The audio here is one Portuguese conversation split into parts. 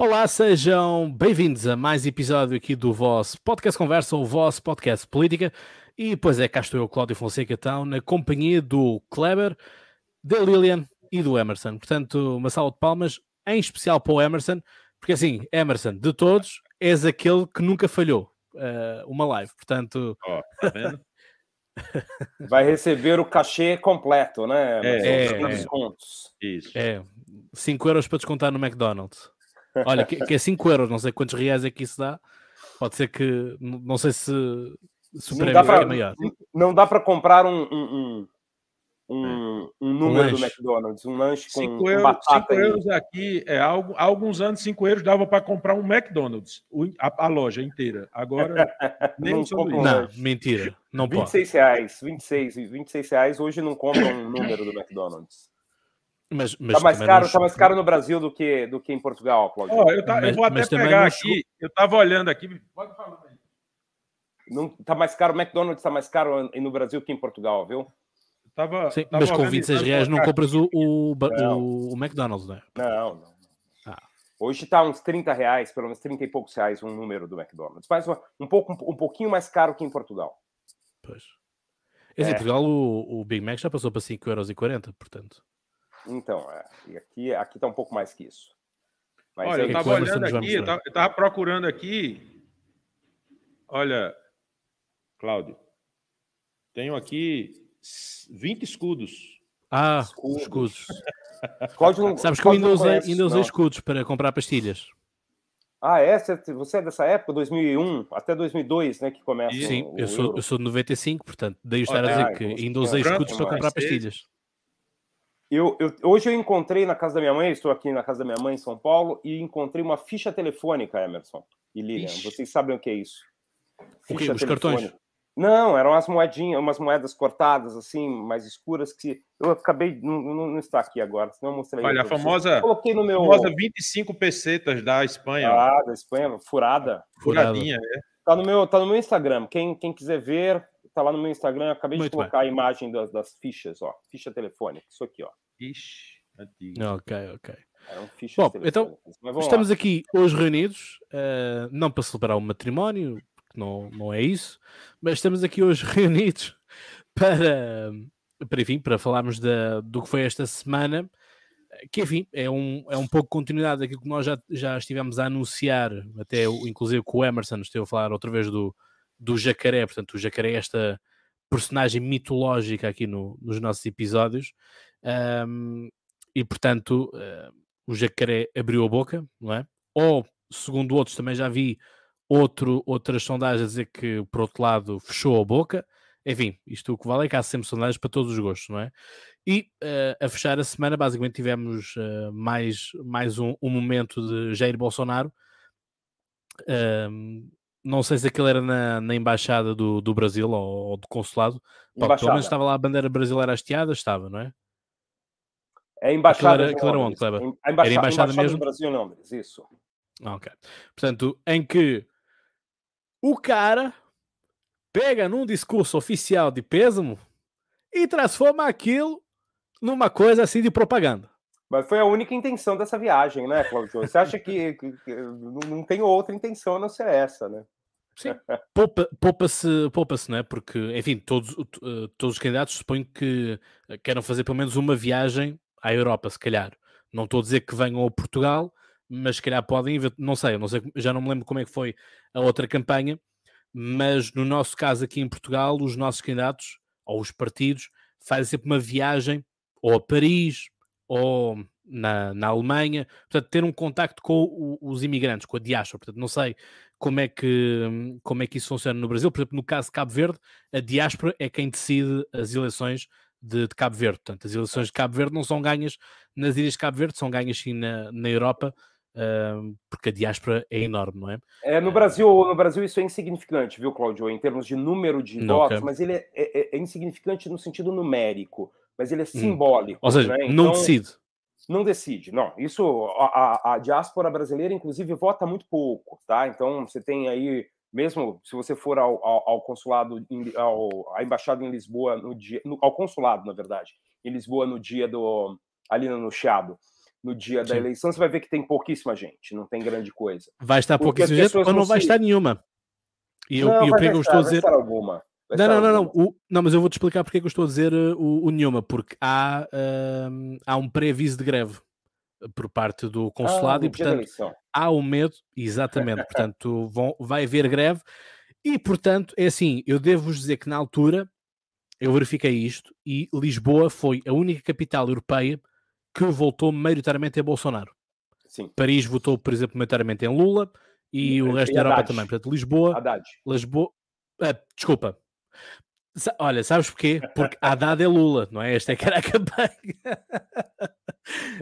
Olá, sejam bem-vindos a mais episódio aqui do vosso Podcast Conversa, o vosso podcast política. E pois é, cá estou eu, Cláudio Fonseca, então, na companhia do Kleber, da Lilian e do Emerson. Portanto, uma salva de palmas, em especial para o Emerson, porque assim, Emerson, de todos, és aquele que nunca falhou uh, uma live. Portanto, oh, tá vendo? Vai receber o cachê completo, né? É, é, descontos. Isso. É, 5 euros para descontar no McDonald's. Olha, que, que é 5 euros, não sei quantos reais é que isso dá. Pode ser que, não sei se, se o prémio pra, é maior. Não dá para comprar um, um, um, um número um do McDonald's, um lanche com, cinco euros, batata. 5 euros aqui, é, há alguns anos, 5 euros dava para comprar um McDonald's, a, a, loja inteira. Agora, nem não, compra não, mentira. Não 26 pode. reais, 26, 26 reais hoje não compra um número do McDonald's. Mas, mas tá mais caro, não... tá mais caro no Brasil do que do que em Portugal, Claudio. Oh, eu, tá, mas, eu, vou até pegar aqui. Eu estava olhando aqui. Pode falar aí. Não tá mais caro, o McDonald's está mais caro no Brasil que em Portugal, viu? Tava, Sim, tava mas com 26 reais não compras o, o, o, o McDonald's, né? Não, não. Ah. Hoje está uns 30 reais, pelo menos 30 e poucos reais um número do McDonald's. Mas um, pouco, um, um pouquinho mais caro que em Portugal. Pois. Em é. Portugal o, o Big Mac já passou para 5,40€, portanto. Então, é. E aqui está aqui tá um pouco mais que isso. Mas Olha, eu estava olhando aqui, eu estava procurando aqui. Olha, Cláudio, tenho aqui 20 escudos. Ah, escudos. escudos. Cláudio, Sabes que eu ainda usei, ainda usei escudos para comprar pastilhas. Ah, é? Você é dessa época, 2001 até 2002, né, que começa Sim, o, eu, sou, eu sou de 95, portanto, daí estar a dizer ah, que ainda usei escudos para comprar pastilhas. Eu, eu, hoje eu encontrei na casa da minha mãe, estou aqui na casa da minha mãe em São Paulo, e encontrei uma ficha telefônica, Emerson e Lilian. Ixi. Vocês sabem o que é isso? Ficha Os cartões? Não, eram umas moedinhas, umas moedas cortadas, assim, mais escuras, que eu acabei, não, não está aqui agora, senão eu mostrei. Olha, a famosa, coloquei no meu... famosa 25 pesetas da Espanha. Ah, da Espanha, furada. Furadinha, é. Tá no meu, tá no meu Instagram, quem, quem quiser ver, tá lá no meu Instagram, eu acabei Muito de colocar bem. a imagem das, das fichas, ó, ficha telefônica, isso aqui, ó. Ixi, antigo. Ok, ok. Bom, então estamos lá. aqui hoje reunidos, uh, não para celebrar o um matrimónio, não, não é isso, mas estamos aqui hoje reunidos para, para, enfim, para falarmos da, do que foi esta semana, que enfim, é um, é um pouco continuidade daquilo que nós já, já estivemos a anunciar, até inclusive com o Emerson esteve a falar outra vez do, do jacaré, portanto, o jacaré é esta personagem mitológica aqui no, nos nossos episódios, um, e portanto, uh, o jacaré abriu a boca, não é? Ou, segundo outros, também já vi outro, outras sondagens a dizer que, por outro lado, fechou a boca. Enfim, isto o que vale é que há sempre sondagens para todos os gostos, não é? E uh, a fechar a semana, basicamente, tivemos uh, mais, mais um, um, momento de Jair Bolsonaro. Não sei se aquele era na, na embaixada do, do Brasil ou, ou do consulado. Pá, pelo menos estava lá a bandeira brasileira hasteada, estava, não é? É embaixada. Aquilo era, aquilo era onde, Kleber? A embaixada, era embaixada, embaixada mesmo? do Brasil, não, isso. Ok. Portanto, em que o cara pega num discurso oficial de pêsamo e transforma aquilo numa coisa assim de propaganda. Mas foi a única intenção dessa viagem, né, Claudio? Você acha que, que, que não tem outra intenção a não ser essa, né? Sim, poupa-se, poupa não é? Porque, enfim, todos, todos os candidatos suponho que queiram fazer pelo menos uma viagem à Europa, se calhar. Não estou a dizer que venham a Portugal, mas se calhar podem, não sei, não sei, já não me lembro como é que foi a outra campanha, mas no nosso caso aqui em Portugal, os nossos candidatos ou os partidos fazem sempre uma viagem ou a Paris ou na, na Alemanha, portanto, ter um contacto com o, os imigrantes, com a diáspora. Portanto, não sei como é, que, como é que isso funciona no Brasil. Por exemplo, no caso de Cabo Verde, a diáspora é quem decide as eleições de, de, Cabo Verde. Portanto, as eleições de Cabo Verde não são ganhas nas ilhas de Cabo Verde, são ganhas sim na, na Europa, uh, porque a diáspora é enorme, não é? É, no Brasil, no Brasil isso é insignificante, viu, Cláudio, em termos de número de votos, mas ele é, é, é, insignificante no sentido numérico, mas ele é hum. simbólico. Hum. Ou seja, né? então, não decide. Não decide, não. Isso, a, a, diáspora brasileira, inclusive, vota muito pouco, tá? Então, você tem aí mesmo se você for ao, ao, ao consulado, ao, à embaixada em Lisboa no dia, no, ao consulado, na verdade, em Lisboa no dia do ali no Chiado, no dia da Sim. eleição, você vai ver que tem pouquíssima gente, não tem grande coisa. Vai estar pouquíssima gente ou não vai se... estar nenhuma. E eu, não, eu, eu estou a dizer. Alguma. Não, não, não, não, o, não, mas eu vou te explicar porque é que eu estou a dizer uh, o, o nenhuma, porque há, uh, há um pré-aviso de greve por parte do consulado ah, e, portanto, há um medo, exatamente, portanto, vão, vai haver greve e, portanto, é assim, eu devo-vos dizer que na altura eu verifiquei isto e Lisboa foi a única capital europeia que votou maioritariamente em Bolsonaro. Sim. Paris votou, por exemplo, maioritariamente em Lula e, e o resto da Europa também. Portanto, Lisboa. Haddad. Lisboa. Ah, desculpa. Olha, sabes porquê? Porque Haddad é Lula, não é? Esta é que era a campanha.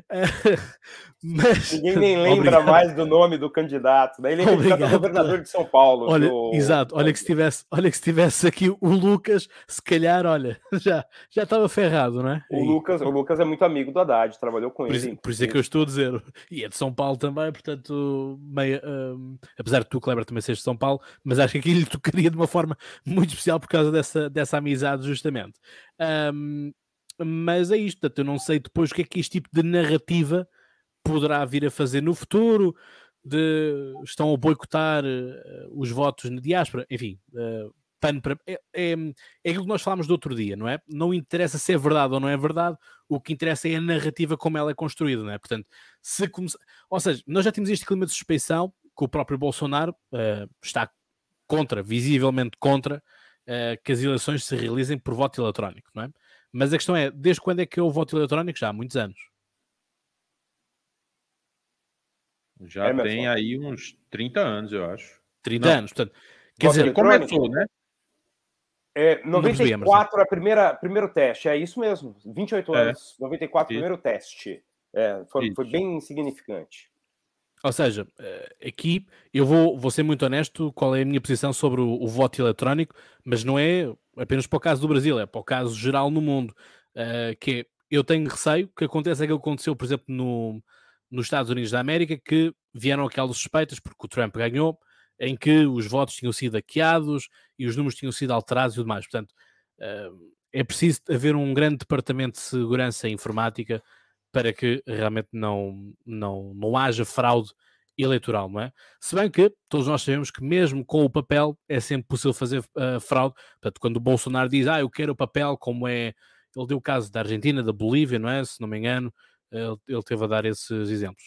Mas... Ninguém nem lembra Obrigado. mais do nome do candidato. Daí ele é candidato governador de São Paulo. Olha, do... exato. Olha que, se tivesse, olha que se tivesse aqui o Lucas, se calhar, olha, já, já estava ferrado, não é? O, Lucas, o Lucas é muito amigo do Haddad, trabalhou com por ele. Isso, por isso é que eu estou a dizer. E é de São Paulo também, portanto, meio, um, apesar de tu, Kleber, também seres de São Paulo, mas acho que aqui lhe tocaria de uma forma muito especial por causa dessa, dessa amizade, justamente. Um, mas é isto, portanto, eu não sei depois o que é que este tipo de narrativa poderá vir a fazer no futuro, de estão a boicotar uh, os votos na diáspora, enfim, uh, pano para. É, é, é aquilo que nós falámos do outro dia, não é? Não interessa se é verdade ou não é verdade, o que interessa é a narrativa como ela é construída, não é? Portanto, se começa... ou seja, nós já temos este clima de suspeição que o próprio Bolsonaro uh, está contra, visivelmente contra, que as eleições se realizem por voto eletrónico, não é? Mas a questão é, desde quando é que eu voto eletrónico? Já há muitos anos. Já é tem aí uns 30 anos, eu acho. 30 Não. anos, portanto. Quer dizer, começou, né? É, 94 a primeira primeiro teste, é isso mesmo, 28 é. anos, 94 isso. primeiro teste. É, foi, foi bem significante. Ou seja, eh, aqui eu vou, vou ser muito honesto qual é a minha posição sobre o, o, voto eletrónico, mas não é apenas para o caso do Brasil, é para o caso geral no mundo. Uh, que é, eu tenho receio que aconteça aquilo que aconteceu, por exemplo, no, nos Estados Unidos da América, que vieram aquelas suspeitas, porque o Trump ganhou, em que os votos tinham sido hackeados e os números tinham sido alterados e tudo mais. Portanto, uh, é preciso haver um grande departamento de segurança informática para que realmente não, não, não haja fraude eleitoral, não é? Se bem que todos nós sabemos que mesmo com o papel é sempre possível fazer uh, fraude. Portanto, quando o Bolsonaro diz, ah, eu quero o papel, como é... Ele deu o caso da Argentina, da Bolívia, não é? Se não me engano, ele, ele teve a dar esses exemplos.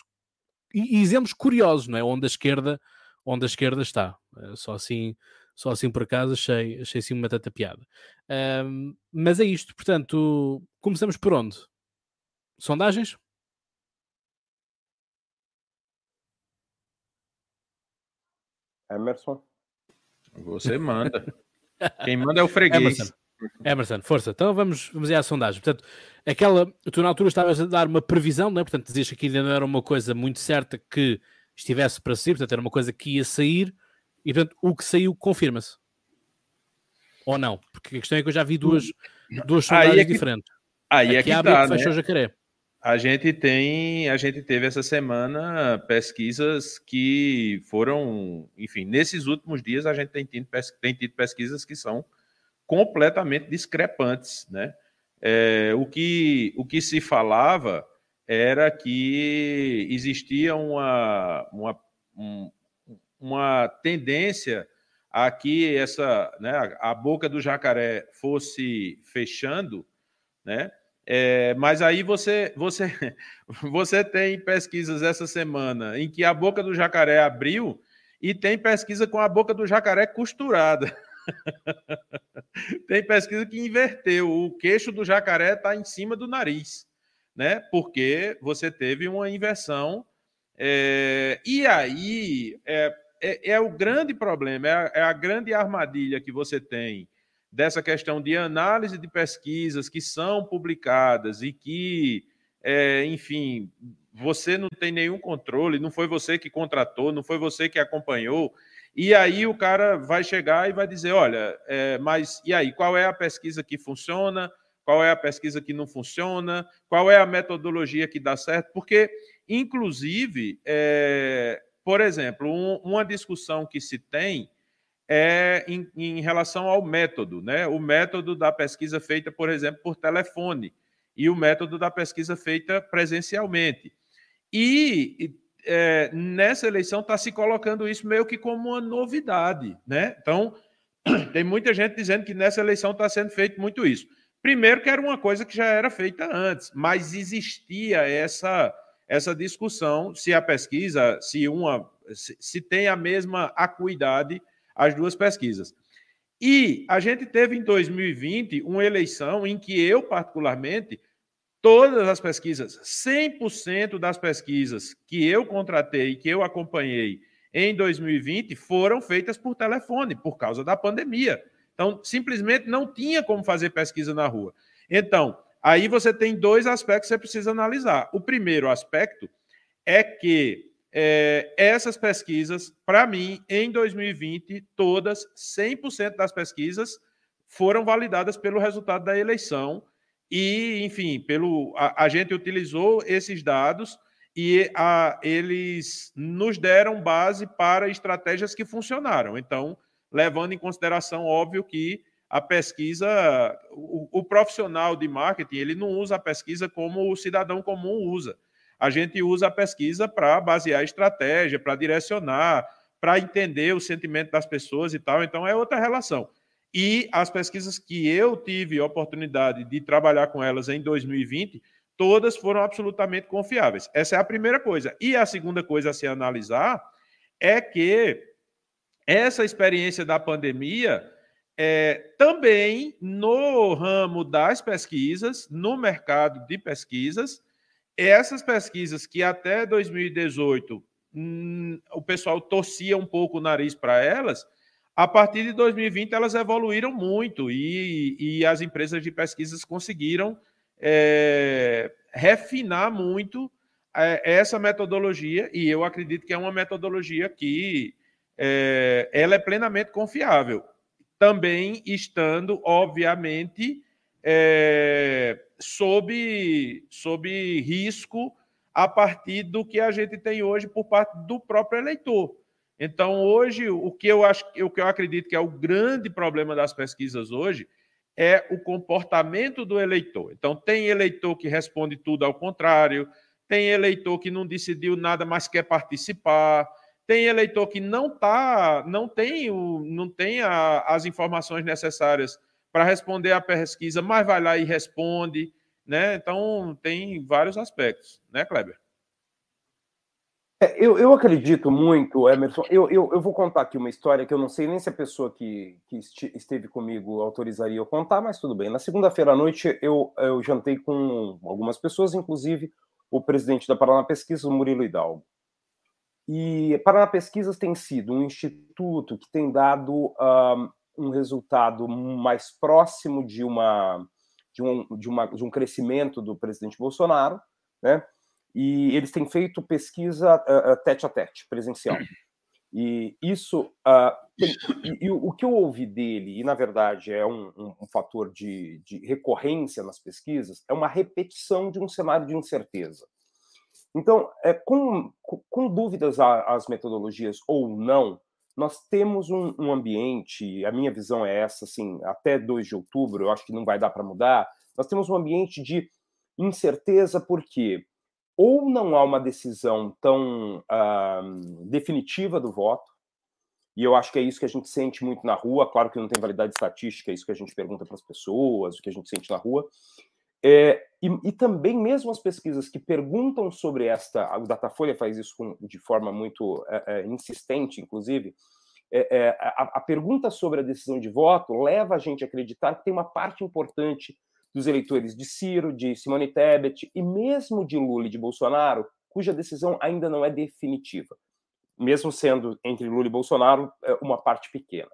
E, e, exemplos curiosos, não é? Onde a esquerda, onde a esquerda está. Uh, só assim... Só assim por acaso achei, achei assim uma tanta piada. Mas é isto, portanto, começamos por onde? Sondagens? Emerson. Você manda. Quem manda é o freguês. Emerson. Emerson, força. Então vamos, vamos ir à sondagem. Portanto, aquela, tu na altura estavas a dar uma previsão, não é? Portanto, dizias que aqui ainda não era uma coisa muito certa que estivesse para sair, portanto, era uma coisa que ia sair e, portanto, o que saiu confirma-se. Ou não? Porque a questão é que eu já vi duas, duas sondagens aí é que, diferentes. Aí é que abre tá, que fechou né? jacaré. A gente tem, a gente teve essa semana pesquisas que foram, enfim, nesses últimos dias a gente tem tido, tem tido pesquisas que são completamente discrepantes, né? É, o, que, o que se falava era que existia uma, uma, um, uma tendência a que essa, né, a boca do jacaré fosse fechando, né? É, mas aí você, você, você tem pesquisas essa semana em que a boca do jacaré abriu e tem pesquisa com a boca do jacaré costurada. tem pesquisa que inverteu. O queixo do jacaré está em cima do nariz, né? Porque você teve uma inversão. É, e aí é, é, é, o grande problema, é a, é a grande armadilha que você tem dessa questão de análise de pesquisas que são publicadas e que, é, enfim, você não tem nenhum controle, não foi você que contratou, não foi você que acompanhou. E aí o cara vai chegar e vai dizer: olha, é, mas e aí, qual é a pesquisa que funciona? Qual é a pesquisa que não funciona? Qual é a metodologia que dá certo? Porque, inclusive, é, por exemplo, um, uma discussão que se tem é em, em, relação ao método, né? O método da pesquisa feita, por exemplo, por telefone e o método da pesquisa feita presencialmente. E é, nessa eleição está se colocando isso meio que como uma novidade, né? Então, tem muita gente dizendo que nessa eleição está sendo feito muito isso. Primeiro, que era uma coisa que já era feita antes, mas existia essa, essa discussão se a pesquisa, se uma se, se tem a mesma acuidade as duas pesquisas. E a gente teve em 2020 uma eleição em que eu, particularmente, todas as pesquisas, 100% das pesquisas que eu contratei, que eu acompanhei em 2020, foram feitas por telefone, por causa da pandemia. Então, simplesmente não tinha como fazer pesquisa na rua. Então, aí você tem dois aspectos que você precisa analisar. O primeiro aspecto é que é, essas pesquisas, para mim, em 2020, todas, 100% das pesquisas foram validadas pelo resultado da eleição e, enfim, pelo a, a gente utilizou esses dados e a, eles nos deram base para estratégias que funcionaram. Então, levando em consideração, óbvio, que a pesquisa, o, o profissional de marketing, ele não usa a pesquisa como o cidadão comum usa. A gente usa a pesquisa para basear a estratégia, para direcionar, para entender o sentimento das pessoas e tal. Então, é outra relação. E as pesquisas que eu tive oportunidade de trabalhar com elas em 2020, todas foram absolutamente confiáveis. Essa é a primeira coisa. E a segunda coisa a se analisar é que essa experiência da pandemia é, também no ramo das pesquisas, no mercado de pesquisas, essas pesquisas que até 2018 hum, o pessoal torcia um pouco o nariz para elas, a partir de 2020, elas evoluíram muito e, e as empresas de pesquisas conseguiram é, refinar muito é, essa metodologia e eu acredito que é uma metodologia que é, ela é plenamente confiável. Também estando, obviamente, é, sob, sob risco a partir do que a gente tem hoje por parte do próprio eleitor. Então, hoje, o que eu acho, o que eu acredito que é o grande problema das pesquisas hoje é o comportamento do eleitor. Então, tem eleitor que responde tudo ao contrário, tem eleitor que não decidiu nada, mas quer participar, tem eleitor que não tá, não tem, o, não tem a, as informações necessárias para responder à pesquisa, mas vai lá e responde, né? Então, tem vários aspectos, né, Kleber? É, eu, eu acredito muito, Emerson. Eu, eu, eu vou contar aqui uma história que eu não sei nem se a pessoa que, que esteve comigo autorizaria eu contar, mas tudo bem. Na segunda-feira à noite, eu, eu jantei com algumas pessoas, inclusive o presidente da Paraná Pesquisas, o Murilo Hidalgo. E Paraná Pesquisas tem sido um instituto que tem dado um, um resultado mais próximo de, uma, de, um, de, uma, de um crescimento do presidente Bolsonaro, né? e eles têm feito pesquisa uh, tete a tete, presencial. E isso, uh, tem, e, e, o que eu ouvi dele, e na verdade é um, um, um fator de, de, recorrência nas pesquisas, é uma repetição de um cenário de incerteza. Então, é, com, com dúvidas às metodologias ou não, nós temos um, um, ambiente, a minha visão é essa, assim, até 2 de outubro, eu acho que não vai dar para mudar, nós temos um ambiente de incerteza, por quê? ou não há uma decisão tão uh, definitiva do voto, e eu acho que é isso que a gente sente muito na rua, claro que não tem validade estatística, é isso que a gente pergunta para as pessoas, o que a gente sente na rua, é, e, e, também mesmo as pesquisas que perguntam sobre esta, o Datafolha faz isso com, de forma muito é, é, insistente, inclusive, é, é, a, a, pergunta sobre a decisão de voto leva a gente a acreditar que tem uma parte importante dos eleitores de Ciro, de Simone Tebet e mesmo de Lula e de Bolsonaro, cuja decisão ainda não é definitiva, mesmo sendo entre Lula e Bolsonaro é, uma parte pequena.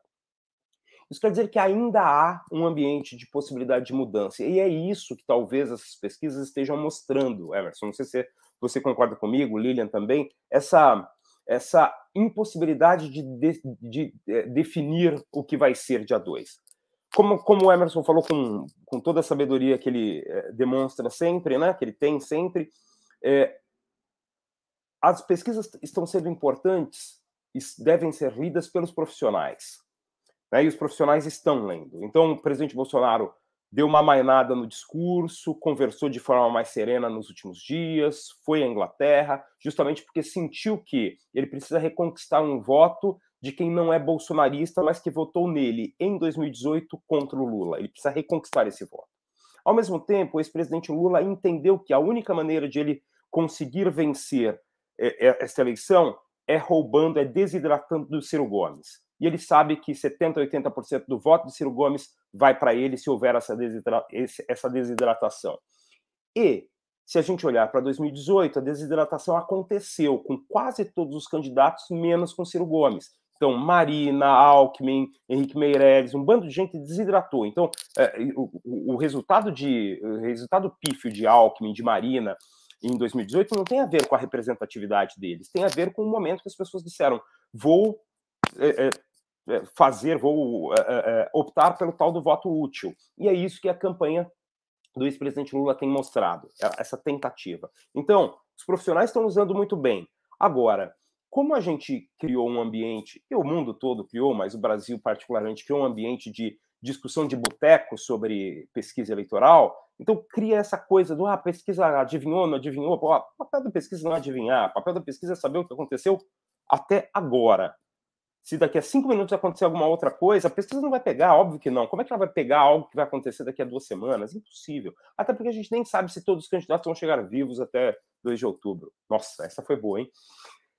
Isso quer dizer que ainda há um ambiente de possibilidade de mudança. E é isso que talvez essas pesquisas estejam mostrando, Emerson. Não sei se você concorda comigo, Lilian também, essa, essa impossibilidade de, de, de, é, definir o que vai ser dia 2 como, como o Emerson falou com, com toda a sabedoria que ele é, demonstra sempre, né, que ele tem sempre, é, as pesquisas estão sendo importantes e devem ser lidas pelos profissionais. Né, e os profissionais estão lendo. Então, o presidente Bolsonaro deu uma mainada no discurso, conversou de forma mais serena nos últimos dias, foi à Inglaterra, justamente porque sentiu que ele precisa reconquistar um voto de quem não é bolsonarista, mas que votou nele em 2018 contra o Lula. Ele precisa reconquistar esse voto. Ao mesmo tempo, o ex-presidente Lula entendeu que a única maneira de ele conseguir vencer é, é, essa eleição é roubando, é desidratando do Ciro Gomes. E ele sabe que 70%, 80% do voto de Ciro Gomes vai para ele se houver essa, desidra essa desidratação. E, se a gente olhar para 2018, a desidratação aconteceu com quase todos os candidatos, menos com Ciro Gomes. Então, Marina, Alckmin, Henrique Meirelles, um bando de gente desidratou. Então, é, o, o, resultado de o resultado pífio de Alckmin, de Marina, em 2018 não tem a ver com a representatividade deles, tem a ver com o momento que as pessoas disseram: vou é, é, é fazer, vou optar pelo tal do voto útil. E é isso que a campanha do ex-presidente Lula tem mostrado, essa tentativa. Então, os profissionais estão usando muito bem. Agora, como a gente criou um ambiente, e o mundo todo criou, mas o Brasil particularmente criou um ambiente de discussão de boteco sobre pesquisa eleitoral, então cria essa coisa do ah, pesquisa adivinhou, não adivinhou. Pô, papel da pesquisa não adivinhar, papel da pesquisa é saber o que aconteceu até agora. Se daqui a cinco minutos acontecer alguma outra coisa, a pesquisa não vai pegar, óbvio que não. Como é que ela vai pegar algo que vai acontecer daqui a duas semanas? Impossível. Até porque a gente nem sabe se todos os candidatos vão chegar vivos até 2 de outubro. Nossa, essa foi boa, hein?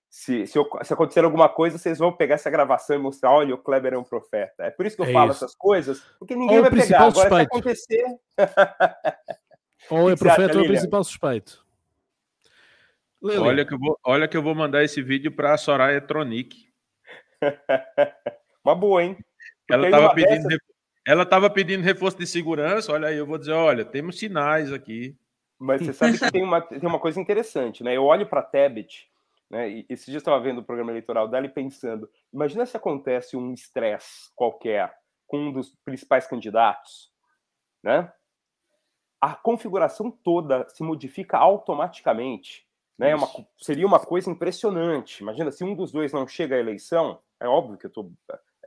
se, se, se, acontecer alguma coisa, vocês vão pegar essa gravação e mostrar, olha, o Kleber é um profeta. É por isso que eu é falo isso. essas coisas, porque ninguém vai pegar. Agora, suspeito. se acontecer... ou é profeta ou é o principal suspeito. Olha que, eu vou, olha que eu vou mandar esse vídeo para a Soraya Tronic. Uma boa, hein? ela estava pedindo, dessas... ela tava pedindo reforço de segurança. Olha aí, eu vou dizer: olha, temos sinais aqui. Mas você sabe que tem uma, tem uma coisa interessante, né? Eu olho para a Tebet né? E esse dia estava vendo o programa eleitoral dela e pensando: imagina se acontece um estresse qualquer com um dos principais candidatos, né? A configuração toda se modifica automaticamente. Né? É uma, seria uma coisa impressionante. Imagina se um dos dois não chega à eleição. É óbvio que eu tô.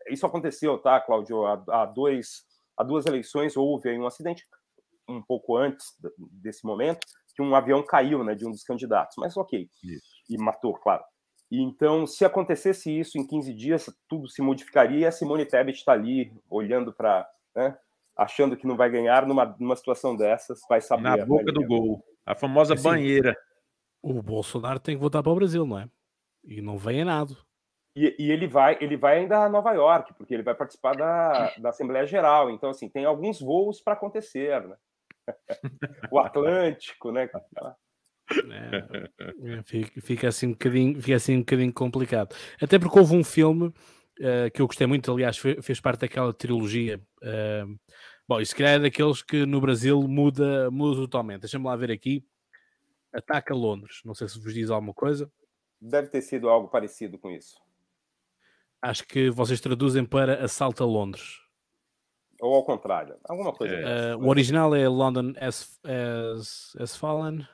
Isso aconteceu, tá, Cláudio? Há, dois, há duas eleições houve um acidente um pouco antes desse momento que um avião caiu, né, de um dos candidatos. Mas ok. Isso e matou, claro. E então, se acontecesse isso em 15 dias, tudo se modificaria e a Simone Tebet está ali olhando para, né, achando que não vai ganhar numa, numa situação dessas, vai saber. Na boca do gol, a famosa assim, banheira. O Bolsonaro tem que voltar para o Brasil, não é? E não vem nada. E, e, ele vai, ele vai ainda a Nova York, porque ele vai participar da, da Assembleia Geral. Então, assim, tem alguns voos para acontecer, né? o Atlântico, né? É, é, fica, fica, assim um bocadinho, fica assim um bocadinho complicado. Até porque houve um filme uh, que eu gostei muito, aliás, fez, fez parte daquela trilogia. Uh, bom, isso calhar é daqueles que no Brasil muda, muda totalmente. Deixa-me lá ver aqui. Ataca Londres. Não sei se vos diz alguma coisa. Deve ter sido algo parecido com isso. Acho que vocês traduzem para Assalta Londres. Ou ao contrário, alguma coisa. É. Uh, o original é London as, as, as Fallen.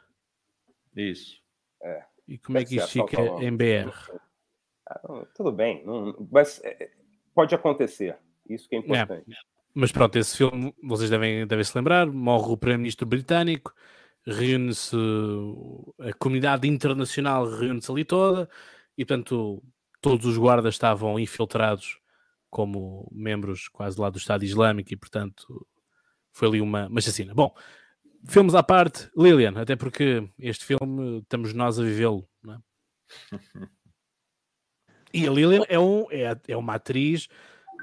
Isso. É. E como é que isso fica em BR? Ah, tudo bem, não, mas é, pode acontecer. Isso que é, é importante. É. Mas pronto, esse filme, vocês devem, devem se lembrar, morre o Primeiro-Ministro britânico, reúne-se a comunidade internacional, reúne-se ali toda, e portanto todos os guardas estavam infiltrados como membros quase lá do Estado Islâmico e portanto foi ali uma, uma chacina. Bom, filmes à parte, Lilian, até porque este filme estamos nós a vivê-lo, é? E a Lilian é, um, é, é uma atriz,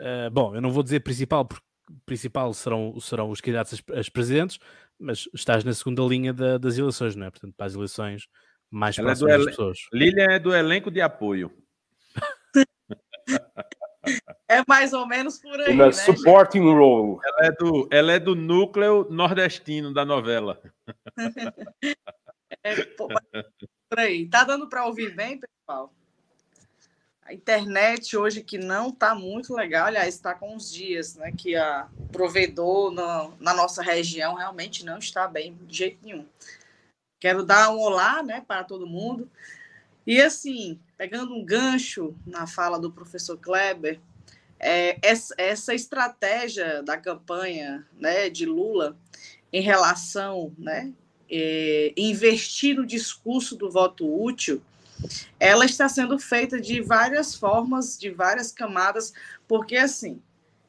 uh, bom, eu não vou dizer principal, porque principal serão, serão os candidatos as, presidentes, mas estás na segunda linha da, das eleições, não é? Portanto, para as eleições mais Ela é próximas é das pessoas. Lilian é do elenco de apoio. É mais ou menos por aí. né, supporting gente? role. Ela é, do, ela é do núcleo nordestino da novela. é, por aí. Tá dando para ouvir bem, pessoal? A internet hoje que não tá muito legal, aliás, está com uns dias, né? Que a provedor no, na nossa região realmente não está bem de jeito nenhum. Quero dar um olá, né, para todo mundo. E assim, pegando um gancho na fala do professor Kleber, é, essa, essa estratégia da campanha né, de Lula em relação né, é, investir no discurso do voto útil, ela está sendo feita de várias formas, de várias camadas, porque assim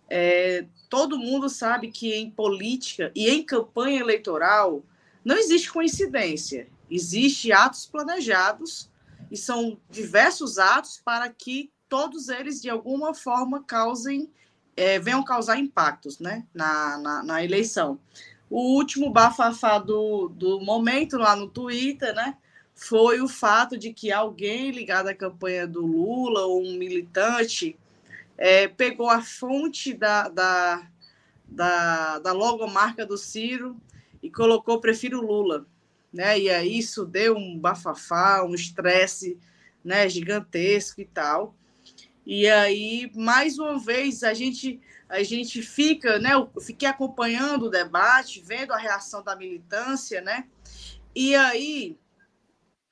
é, todo mundo sabe que em política e em campanha eleitoral não existe coincidência, existe atos planejados e são diversos atos para que todos eles de alguma forma causem é, venham causar impactos, né, na, na, na eleição. O último bafafá do, do momento lá no Twitter, né, foi o fato de que alguém ligado à campanha do Lula, ou um militante, é, pegou a fonte da, da, da, da logomarca do Ciro e colocou prefiro Lula. Né? E aí isso deu um bafafá, um estresse né, gigantesco e tal. E aí, mais uma vez, a gente a gente fica, né? Eu fiquei acompanhando o debate, vendo a reação da militância, né? E aí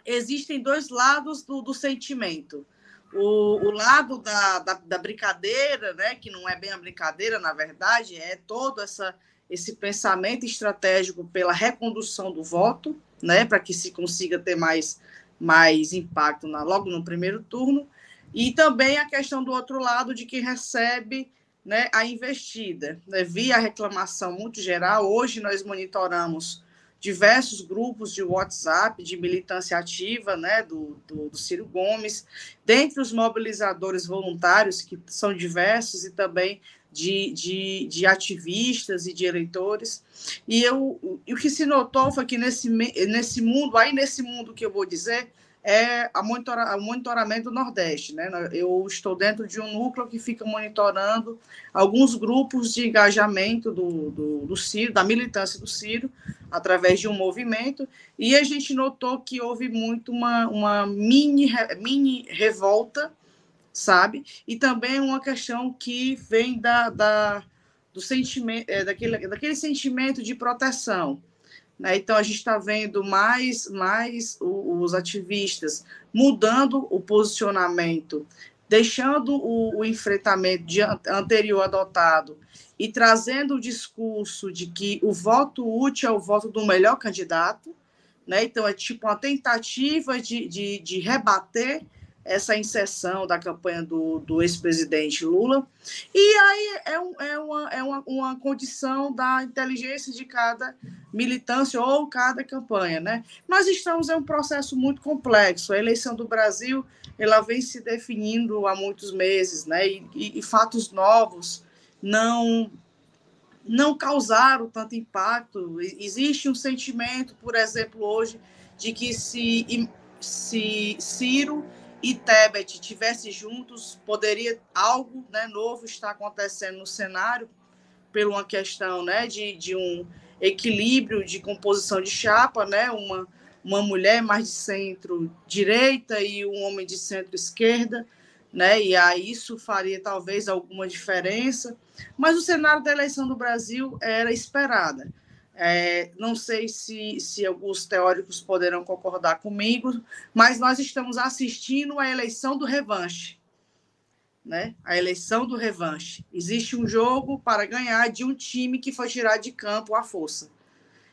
existem dois lados do, do sentimento. O, o lado da, da, da, brincadeira, né, que não é bem a brincadeira, na verdade, é todo essa, esse pensamento estratégico pela recondução do voto, né, para que se consiga ter mais, mais impacto na, logo no primeiro turno, e também a questão do outro lado de quem recebe né, a investida. Né, via reclamação muito geral, hoje nós monitoramos diversos grupos de WhatsApp de militância ativa né, do, do, do, Ciro Gomes, dentre os mobilizadores voluntários, que são diversos, e também de, de, de ativistas e de eleitores. E, eu, e o que se notou foi que nesse, nesse mundo, aí nesse mundo que eu vou dizer, é a monitora, o monitoramento do Nordeste. Né? Eu estou dentro de um núcleo que fica monitorando alguns grupos de engajamento do, do, do Ciro, da militância do Ciro, através de um movimento, e a gente notou que houve muito uma, uma mini, mini revolta, sabe? E também uma questão que vem da, da do sentimento, é, daquele, daquele sentimento de proteção né? Então, a gente está vendo mais, mais os ativistas mudando o posicionamento, deixando o, o enfrentamento de, anterior adotado e trazendo o discurso de que o voto útil é o voto do melhor candidato. Né? Então, é tipo uma tentativa de, de, de rebater essa inserção da campanha do, do ex-presidente Lula. E aí é, um, é, uma, é uma, uma condição da inteligência de cada militância ou cada campanha. Né? Nós estamos em um processo muito complexo. A eleição do Brasil ela vem se definindo há muitos meses, né? e, e, e fatos novos não não causaram tanto impacto. Existe um sentimento, por exemplo, hoje, de que se, se Ciro e Tebet tivessem juntos, poderia algo né, novo estar acontecendo no cenário, por uma questão né, de, de um equilíbrio de composição de chapa, né, uma, uma mulher mais de centro-direita e um homem de centro-esquerda, né, e aí isso faria talvez alguma diferença, mas o cenário da eleição do Brasil era esperada. É, não sei se, se alguns teóricos poderão concordar comigo, mas nós estamos assistindo à eleição do revanche. Né? A eleição do revanche. Existe um jogo para ganhar de um time que foi tirado de campo à força.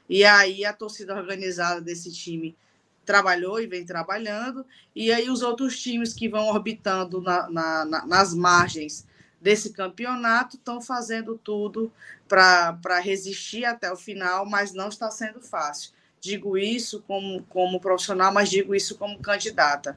E aí a torcida organizada desse time trabalhou e vem trabalhando, e aí os outros times que vão orbitando na, na, na, nas margens desse campeonato estão fazendo tudo para resistir até o final, mas não está sendo fácil. Digo isso como, como profissional, mas digo isso como candidata.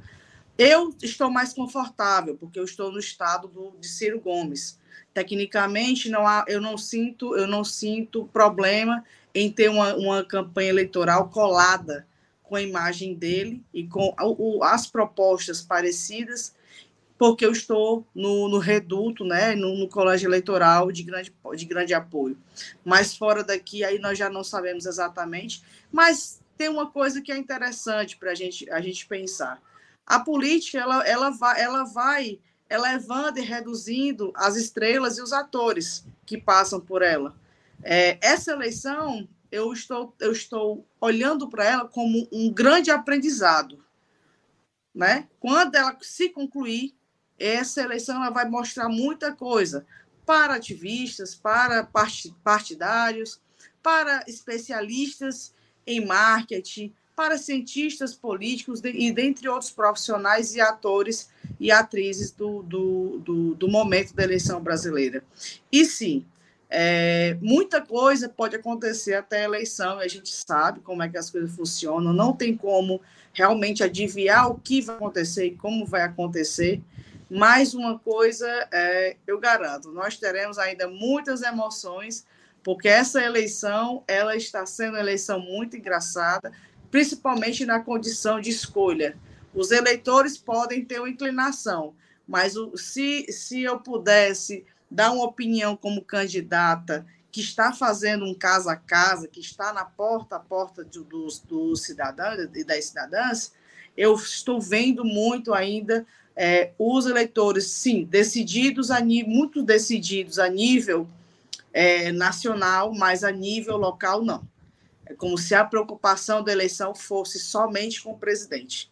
Eu estou mais confortável, porque eu estou no estado do, de Ciro Gomes. Tecnicamente, não há, eu não sinto, eu não sinto problema em ter uma, uma campanha eleitoral colada com a imagem dele e com o, as propostas parecidas porque eu estou no, no reduto, né, no, no, colégio eleitoral de grande, de grande apoio. Mas fora daqui, aí nós já não sabemos exatamente. Mas tem uma coisa que é interessante para gente, a gente pensar. A política, ela, ela, vai, ela vai elevando e reduzindo as estrelas e os atores que passam por ela. É, essa eleição, eu estou, eu estou olhando para ela como um grande aprendizado. Né? Quando ela se concluir, essa eleição ela vai mostrar muita coisa para ativistas, para partidários, para especialistas em marketing, para cientistas políticos e dentre outros profissionais e atores e atrizes do, do, do, do momento da eleição brasileira. E sim, é, muita coisa pode acontecer até a eleição, e a gente sabe como é que as coisas funcionam, não tem como realmente adivinhar o que vai acontecer e como vai acontecer. Mais uma coisa, é, eu garanto, nós teremos ainda muitas emoções, porque essa eleição ela está sendo uma eleição muito engraçada, principalmente na condição de escolha. Os eleitores podem ter uma inclinação, mas o, se, se eu pudesse dar uma opinião como candidata que está fazendo um casa a casa, que está na porta a porta dos, dos cidadãos e das cidadãs, eu estou vendo muito ainda é, os eleitores, sim, decididos, a, muito decididos a nível é, nacional, mas a nível local, não. É como se a preocupação da eleição fosse somente com o presidente.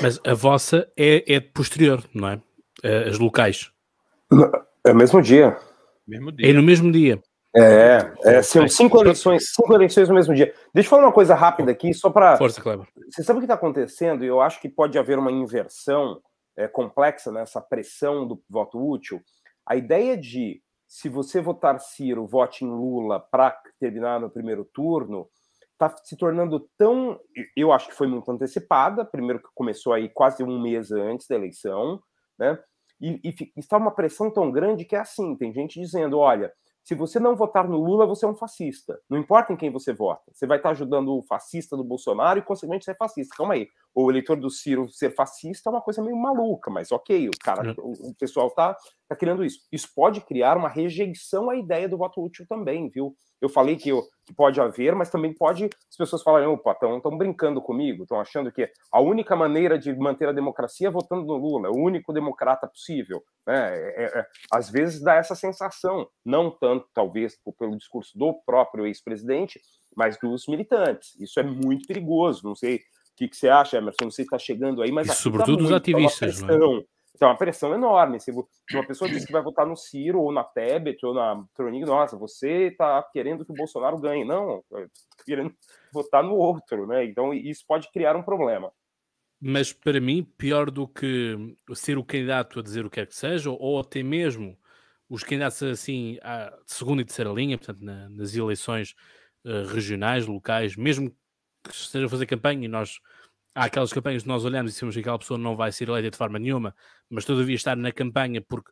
Mas a vossa é, é posterior, não é? é as locais. É o mesmo dia. Mesmo dia. É no mesmo dia. É, é são cinco eleições, cinco eleições no mesmo dia. Deixa eu falar uma coisa rápida aqui, só para. Força, Kleber. Você sabe o que está acontecendo? E eu acho que pode haver uma inversão é, complexa nessa pressão do voto útil. A ideia de se você votar Ciro, vote em Lula para terminar no primeiro turno, está se tornando tão. Eu acho que foi muito antecipada, primeiro que começou aí quase um mês antes da eleição, né? E, e está uma pressão tão grande que é assim: tem gente dizendo, olha, se você não votar no Lula, você é um fascista. Não importa em quem você vota. Você vai estar ajudando o fascista do Bolsonaro e, consequentemente, ser fascista. Calma aí. O eleitor do Ciro ser fascista é uma coisa meio maluca, mas ok, o cara, o, o pessoal tá, tá criando isso. Isso pode criar uma rejeição à ideia do voto útil também, viu? Eu falei que, eu, que pode haver, mas também pode as pessoas falarem, opa, estão brincando comigo, estão achando que a única maneira de manter a democracia é votando no Lula, é o único democrata possível. Né? É, é, é às vezes dá essa sensação, não tanto, talvez, pelo discurso do próprio ex-presidente, mas dos militantes. Isso é muito perigoso, não sei o que, que você acha, Emerson, não sei se está chegando aí, mas... E sobretudo os ativistas, não é? Então, é uma pressão enorme. Se uma pessoa diz que vai votar no Ciro, ou na Tebet, ou na Troninho, nossa, você está querendo que o Bolsonaro ganhe. Não, querendo votar no outro, né? Então, isso pode criar um problema. Mas, para mim, pior do que ser o candidato a dizer o que quer que seja, ou até mesmo os candidatos assim, de segunda e terceira linha, portanto, na, nas eleições uh, regionais, locais, mesmo que esteja a fazer campanha e nós há aquelas campanhas que nós olhamos e dizemos que aquela pessoa não vai ser eleita de forma nenhuma, mas todavia estar na campanha porque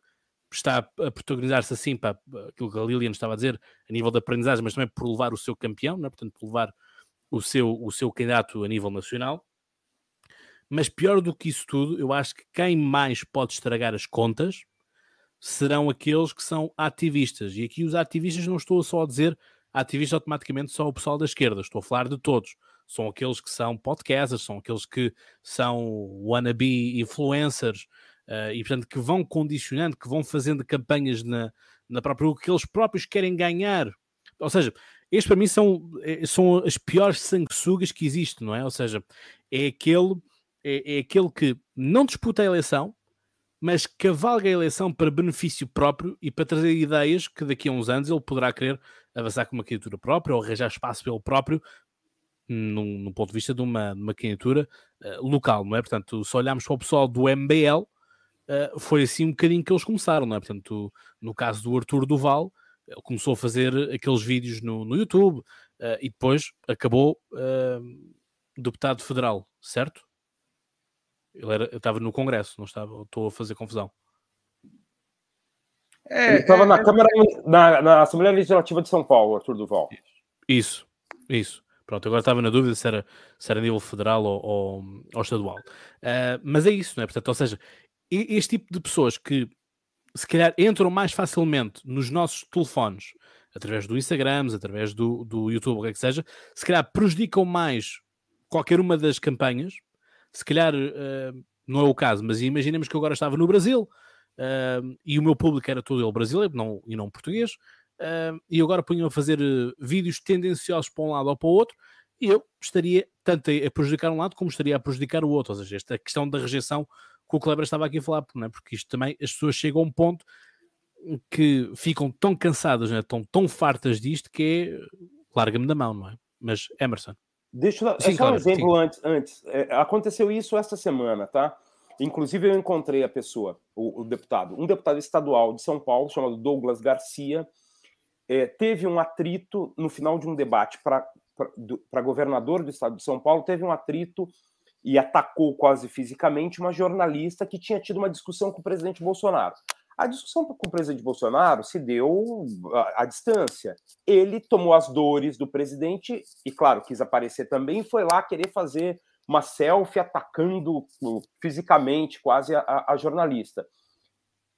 está a protagonizar-se assim para aquilo que a Lilian estava a dizer, a nível de aprendizagem, mas também por levar o seu campeão, né? portanto, por levar o seu, o seu candidato a nível nacional. Mas pior do que isso tudo, eu acho que quem mais pode estragar as contas serão aqueles que são ativistas. E aqui os ativistas não estou só a dizer ativista automaticamente só o pessoal da esquerda, estou a falar de todos são aqueles que são podcasters, são aqueles que são wannabe influencers uh, e, portanto, que vão condicionando, que vão fazendo campanhas na, na própria que eles próprios querem ganhar. Ou seja, estes para mim são, eh, são as piores sanguessugas que existem, não é? Ou seja, é aquele, é, é aquele que não disputa a eleição, mas cavalga a eleição para benefício próprio e para trazer ideias que daqui a uns anos ele poderá querer avançar com uma candidatura própria ou arranjar espaço pelo próprio num, num, ponto de vista de uma, de uma candidatura uh, local, não é? Portanto, se olharmos para o pessoal do MBL, uh, eh, foi assim um bocadinho que eles começaram, não é? Portanto, no caso do Arthur Duval, ele começou a fazer aqueles vídeos no, no YouTube uh, e depois acabou deputado federal, certo? Ele era, estava no Congresso, não estava, estou a fazer confusão. É, ele estava é, na é... Câmara, na, na Assembleia Legislativa de São Paulo, Arthur Duval. Isso, isso. Pronto, agora estava na dúvida se era, se era nível federal ou, ou, ou estadual. Uh, mas é isso, não é? Portanto, ou seja, este tipo de pessoas que se calhar entram mais facilmente nos nossos telefones, através do Instagram, através do, do YouTube, o que é que seja, se calhar prejudicam mais qualquer uma das campanhas. Se calhar uh, não é o caso, mas imaginemos que eu agora estava no Brasil uh, e o meu público era todo ele brasileiro não, e não português e agora punham a fazer uh, vídeos tendenciosos para um lado ou para o outro, e eu estaria tanto a prejudicar um lado como estaria a prejudicar o outro. Ou seja, esta questão da rejeição que o Kleber estava aqui a falar, não é? porque isto também, as pessoas chegam a um ponto que ficam tão cansadas, é? tão, tão fartas disto que é larga-me da mão, não é? Mas Emerson. Deixa eu sim, só um exemplo sim. antes. antes. É, aconteceu isso esta semana, tá? Inclusive, eu encontrei a pessoa, o, o, deputado, um deputado estadual de São Paulo, chamado Douglas Garcia, é, teve um atrito no final de um debate para governador do estado de São Paulo, teve um atrito e atacou quase fisicamente uma jornalista que tinha tido uma discussão com o presidente Bolsonaro. A discussão com o presidente Bolsonaro se deu à, à distância. Ele tomou as dores do presidente e, claro, quis aparecer também foi lá querer fazer uma selfie atacando fisicamente quase a, a jornalista.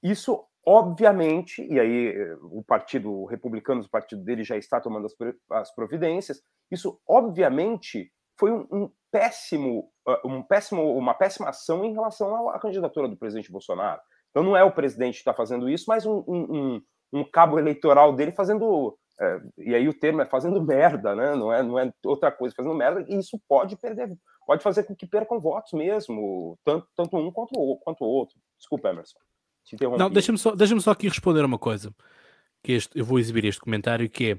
Isso, obviamente, e aí o partido republicano, o partido dele já está tomando as, as providências, isso, obviamente, foi um, um, péssimo, um péssimo, uma péssima ação em relação à candidatura do presidente Bolsonaro. Então não é o presidente que está fazendo isso, mas um, um, um, cabo eleitoral dele fazendo. É, e aí o termo é fazendo merda, né? Não é, não é outra coisa, fazendo merda, e isso pode perder, pode fazer com que percam votos mesmo, tanto, tanto um quanto o, quanto outro. Desculpa, Emerson. Não, deixa-me só, deixa só aqui responder uma coisa. Que este, eu vou exibir este comentário que é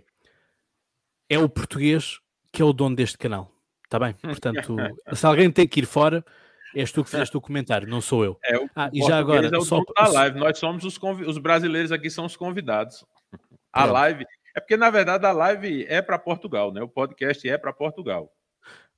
é o português que é o dono deste canal. Está bem? Portanto, se alguém tem que ir fora, És tu que fizeste o comentário, não sou eu. É, o ah, e já agora, é o só da live. Nós somos os, conv... os brasileiros aqui são os convidados. A Pronto. live é porque na verdade a live é para Portugal, né? O podcast é para Portugal.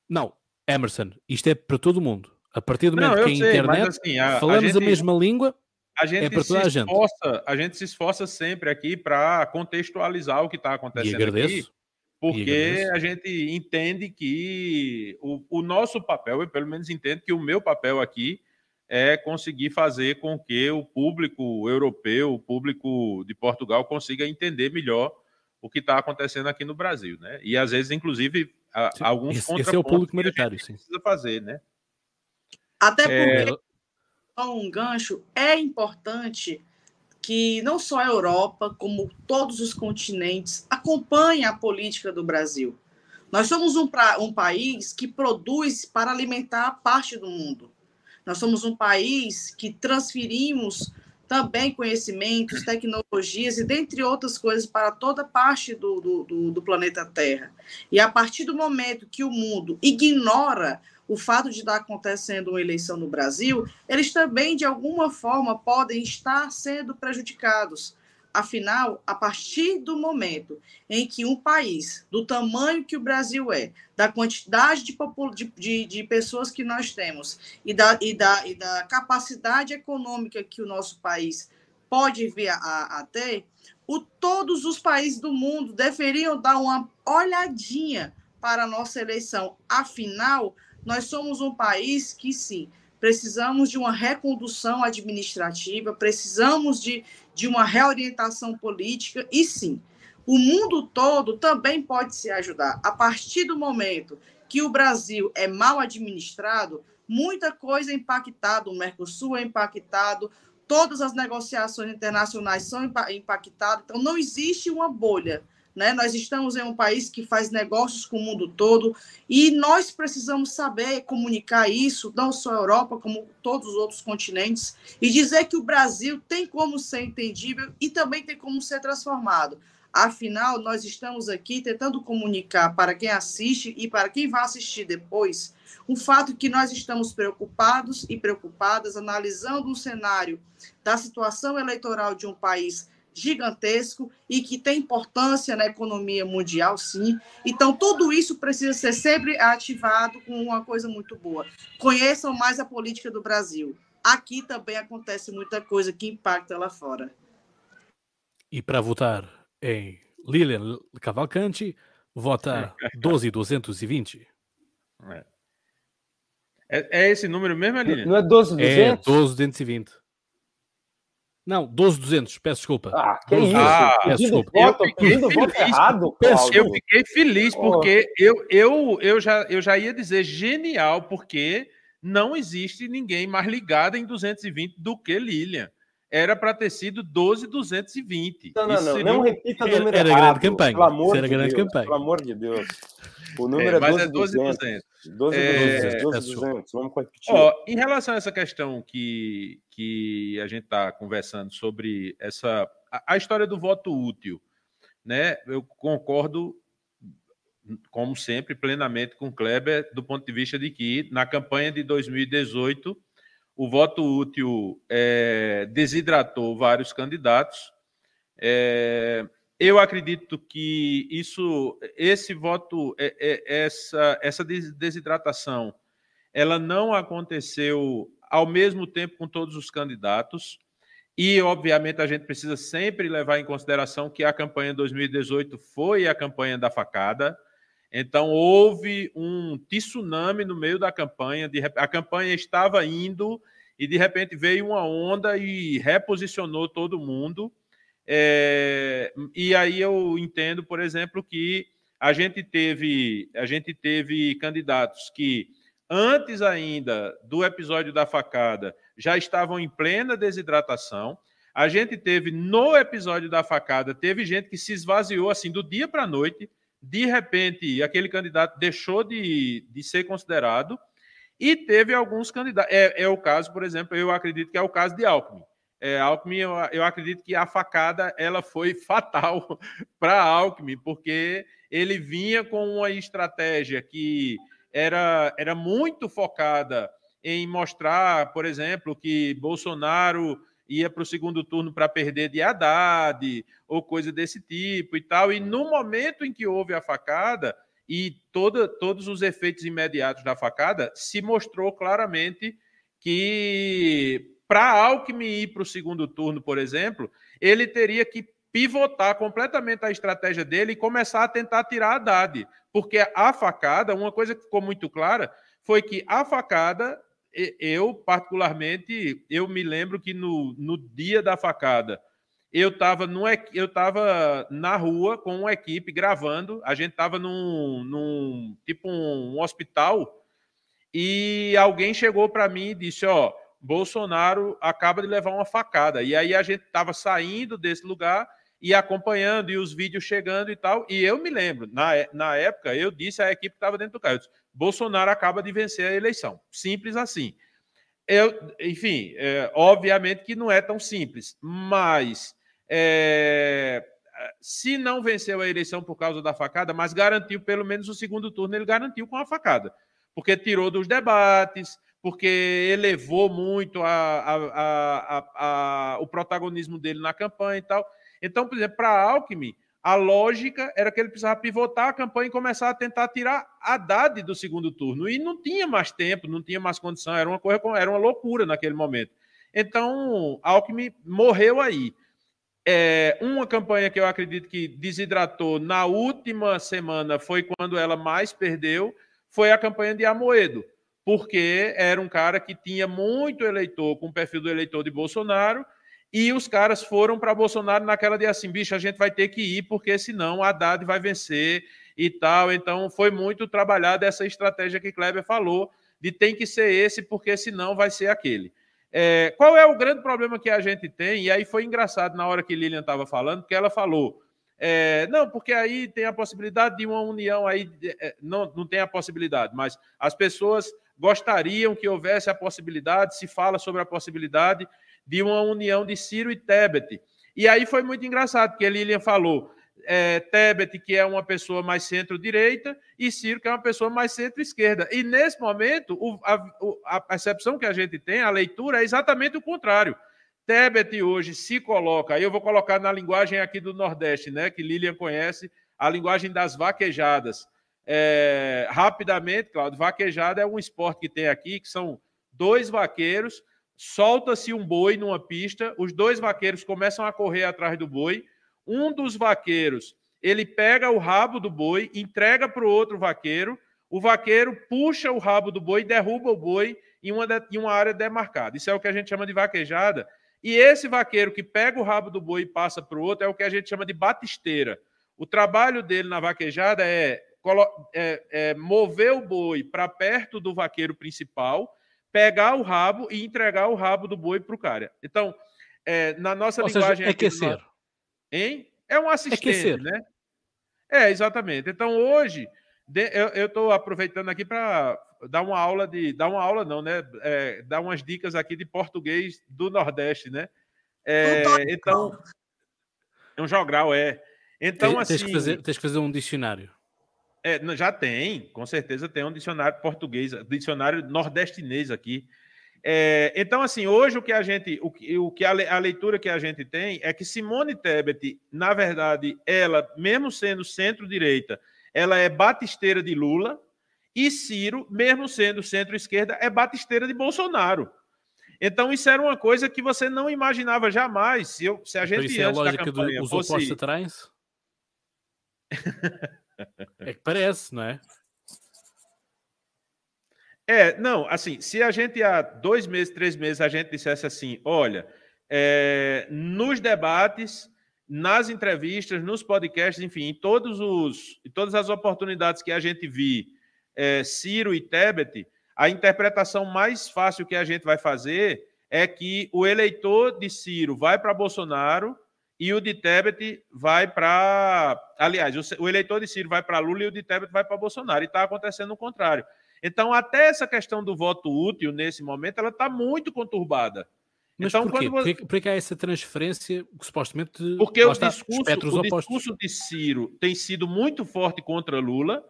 Não, Emerson, isto é para todo mundo. A partir do momento não, que a sei, internet assim, a, falamos a, gente, a, mesma língua, a gente é para toda a gente. Esforça, a gente se esforça sempre aqui para contextualizar o que está acontecendo e agradeço. aqui porque a gente entende que o, o, nosso papel, eu pelo menos entendo que o meu papel aqui é conseguir fazer com que o público europeu, o público de Portugal consiga entender melhor o que está acontecendo aqui no Brasil, né? E às vezes, inclusive, a, alguns esse, esse é o público humanitário, sim. precisa fazer, né? Até é, porque é... um gancho é importante que não só a Europa, como todos os continentes, acompanhem a política do Brasil. Nós somos um, pra, um país que produz para alimentar a parte do mundo. Nós somos um país que transferimos também conhecimentos, tecnologias e, dentre outras coisas, para toda parte do, do, do, do planeta Terra. E a partir do momento que o mundo ignora o fato de estar acontecendo uma eleição no Brasil, eles também, de alguma forma, podem estar sendo prejudicados. Afinal, a partir do momento em que um país, do tamanho que o Brasil é, da quantidade de, de, de pessoas que nós temos e da, e, da, e da capacidade econômica que o nosso país pode vir a, a ter, o, todos os países do mundo deveriam dar uma olhadinha para a nossa eleição. Afinal, nós somos um país que, sim, precisamos de uma recondução administrativa, precisamos de, de uma reorientação política, e sim, o mundo todo também pode se ajudar. A partir do momento que o Brasil é mal administrado, muita coisa é impactada, o Mercosul é impactado, todas as negociações internacionais são impactadas, então não existe uma bolha né? Nós estamos em um país que faz negócios com o mundo todo e nós precisamos saber comunicar isso, não só a Europa, como todos os outros continentes, e dizer que o Brasil tem como ser entendível e também tem como ser transformado. Afinal, nós estamos aqui tentando comunicar para quem assiste e para quem vai assistir depois o fato que nós estamos preocupados e preocupadas analisando o cenário da situação eleitoral de um país gigantesco e que tem importância na economia mundial, sim. Então, tudo isso precisa ser sempre ativado com uma coisa muito boa. Conheçam mais a política do Brasil. Aqui também acontece muita coisa que impacta lá fora. E para votar em Lilian Cavalcante, vota 12220. É. É, é esse número mesmo, Lilian? Não é 12200? É 12220. Não, 12,200, peço desculpa. Ah, que 12, isso? Ah, peço desculpa. Voto, eu fiquei feliz, errado, eu fiquei feliz porque oh. eu, eu, eu, já, eu já ia dizer genial, porque não existe ninguém mais ligado em 220 do que Lilian. Era para ter sido 12,220. Não, não, não. Não repita o número Era grande campanha. Pelo amor era de grande Deus, campanha. Pelo amor de Deus. O número é, é, é 12,200. 12,200. Vamos repetir. Ó, em relação a essa questão que, que a gente está conversando sobre essa a, a, história do voto útil, né? Eu concordo, como sempre, plenamente com o Kleber, do ponto de vista de que na campanha de 2018 o voto útil é, desidratou vários candidatos. É, eu acredito que isso, esse voto, é, é, essa, essa desidratação, ela não aconteceu ao mesmo tempo com todos os candidatos. E, obviamente, a gente precisa sempre levar em consideração que a campanha 2018 foi a campanha da facada. Então, houve um tsunami no meio da campanha. De, a campanha estava indo e, de repente, veio uma onda e reposicionou todo mundo. É, e aí eu entendo, por exemplo, que a gente teve a gente teve candidatos que antes ainda do episódio da facada já estavam em plena desidratação. A gente teve no episódio da facada teve gente que se esvaziou assim do dia para a noite. De repente, aquele candidato deixou de, de ser considerado e teve alguns candidatos. É, é o caso, por exemplo, eu acredito que é o caso de Alckmin é, Alckmin, eu, eu acredito que a facada ela foi fatal para Alckmin, porque ele vinha com uma estratégia que era, era muito focada em mostrar, por exemplo, que Bolsonaro ia para o segundo turno para perder de Haddad ou coisa desse tipo e tal. E no momento em que houve a facada e toda, todos os efeitos imediatos da facada, se mostrou claramente que para Alckmin ir para o segundo turno, por exemplo, ele teria que pivotar completamente a estratégia dele e começar a tentar tirar Haddad. Porque a facada, uma coisa que ficou muito clara, foi que a facada, eu particularmente, eu me lembro que no, no dia da facada, eu estava eu tava na rua com uma equipe gravando, a gente estava num, num tipo um, hospital, e alguém chegou para mim e disse, ó, Bolsonaro acaba de levar uma facada. E aí a gente estava saindo desse lugar e acompanhando, e os vídeos chegando e tal. E eu me lembro, na, na época, eu disse à equipe que estava dentro do carro: disse, Bolsonaro acaba de vencer a eleição. Simples assim. Eu, enfim, é, obviamente que não é tão simples, mas é, se não venceu a eleição por causa da facada, mas garantiu pelo menos o segundo turno, ele garantiu com a facada, porque tirou dos debates, porque elevou muito a, a, a, o protagonismo dele na campanha e tal. Então, por exemplo, para Alckmin, a lógica era que ele precisava pivotar a campanha e começar a tentar tirar Haddad do segundo turno. E não tinha mais tempo, não tinha mais condição, era uma coisa, era uma loucura naquele momento. Então, Alckmin morreu aí. É, uma campanha que eu acredito que desidratou na última semana foi quando ela mais perdeu, foi a campanha de Amoedo porque era um cara que tinha muito eleitor com o perfil do eleitor de Bolsonaro, e os caras foram para Bolsonaro naquela de assim, bicho, a gente vai ter que ir, porque senão a Haddad vai vencer e tal. Então foi muito trabalhada essa estratégia que Kleber falou, de tem que ser esse, porque senão vai ser aquele. É, qual é o grande problema que a gente tem? E aí foi engraçado na hora que Lilian estava falando, que ela falou. É, não, porque aí tem a possibilidade de uma união aí, é, não, não tem a possibilidade, mas as pessoas gostariam que houvesse a possibilidade, se fala sobre a possibilidade de uma união de Ciro e Tebet. E aí foi muito engraçado, porque a Lilian falou é, Tebet, que é uma pessoa mais centro-direita, e Ciro, que é uma pessoa mais centro-esquerda. E nesse momento, o, a, a percepção que a gente tem, a leitura, é exatamente o contrário. Tebet hoje se coloca, aí eu vou colocar na linguagem aqui do Nordeste, né, que Lilian conhece, a linguagem das vaquejadas. É, rapidamente, Claudio, vaquejada é um esporte que tem aqui, que são dois vaqueiros, solta-se um boi numa pista, os dois vaqueiros começam a correr atrás do boi, um dos vaqueiros, ele pega o rabo do boi, entrega para o outro vaqueiro, o vaqueiro puxa o rabo do boi, derruba o boi em uma, de, em uma área demarcada. Isso é o que a gente chama de vaquejada. E esse vaqueiro que pega o rabo do boi e passa para o outro é o que a gente chama de batisteira. O trabalho dele na vaquejada é é, é, mover o boi para perto do vaqueiro principal, pegar o rabo e entregar o rabo do boi para o cara. Então, é, na nossa Ou linguagem. Seja, aquecer. Hein? É um assistente, aquecer. né? É, exatamente. Então, hoje, De, eu estou aproveitando aqui para dar uma aula de. Dar uma aula, não, né? É, dar umas dicas aqui de português do Nordeste, né? É, então. É um jogral, é. Então, tem, assim. Tens que, fazer, tens que fazer um dicionário. É, já tem, com certeza tem um dicionário português, dicionário nordestinês aqui. É, então, assim, hoje o que a gente, o, o que a, a, leitura que a gente tem é que Simone Tebet, na verdade, ela, mesmo sendo centro-direita, ela é batisteira de Lula, e Ciro, mesmo sendo centro-esquerda, é batisteira de Bolsonaro. Então, isso era uma coisa que você não imaginava jamais. Se, eu, se a gente. Então, isso é a lógica dos fosse... opostos atrás? é que parece, não é? É, não, assim, se a gente há dois meses, três meses, a gente dissesse assim, olha, é, nos debates, nas entrevistas, nos podcasts, enfim, em todos os, em todas as oportunidades que a gente vi, é, Ciro e Tebet, a interpretação mais fácil que a gente vai fazer é que o eleitor de Ciro vai para Bolsonaro e o de Tebet vai para. Aliás, o, o, eleitor de Ciro vai para Lula e o de Tebet vai para Bolsonaro. E está acontecendo o contrário. Então, até essa questão do voto útil, nesse momento, ela está muito conturbada. Mas então, por quê? Você... Por que há essa transferência que supostamente. Porque o, discurso, o discurso de Ciro tem sido muito forte contra Lula.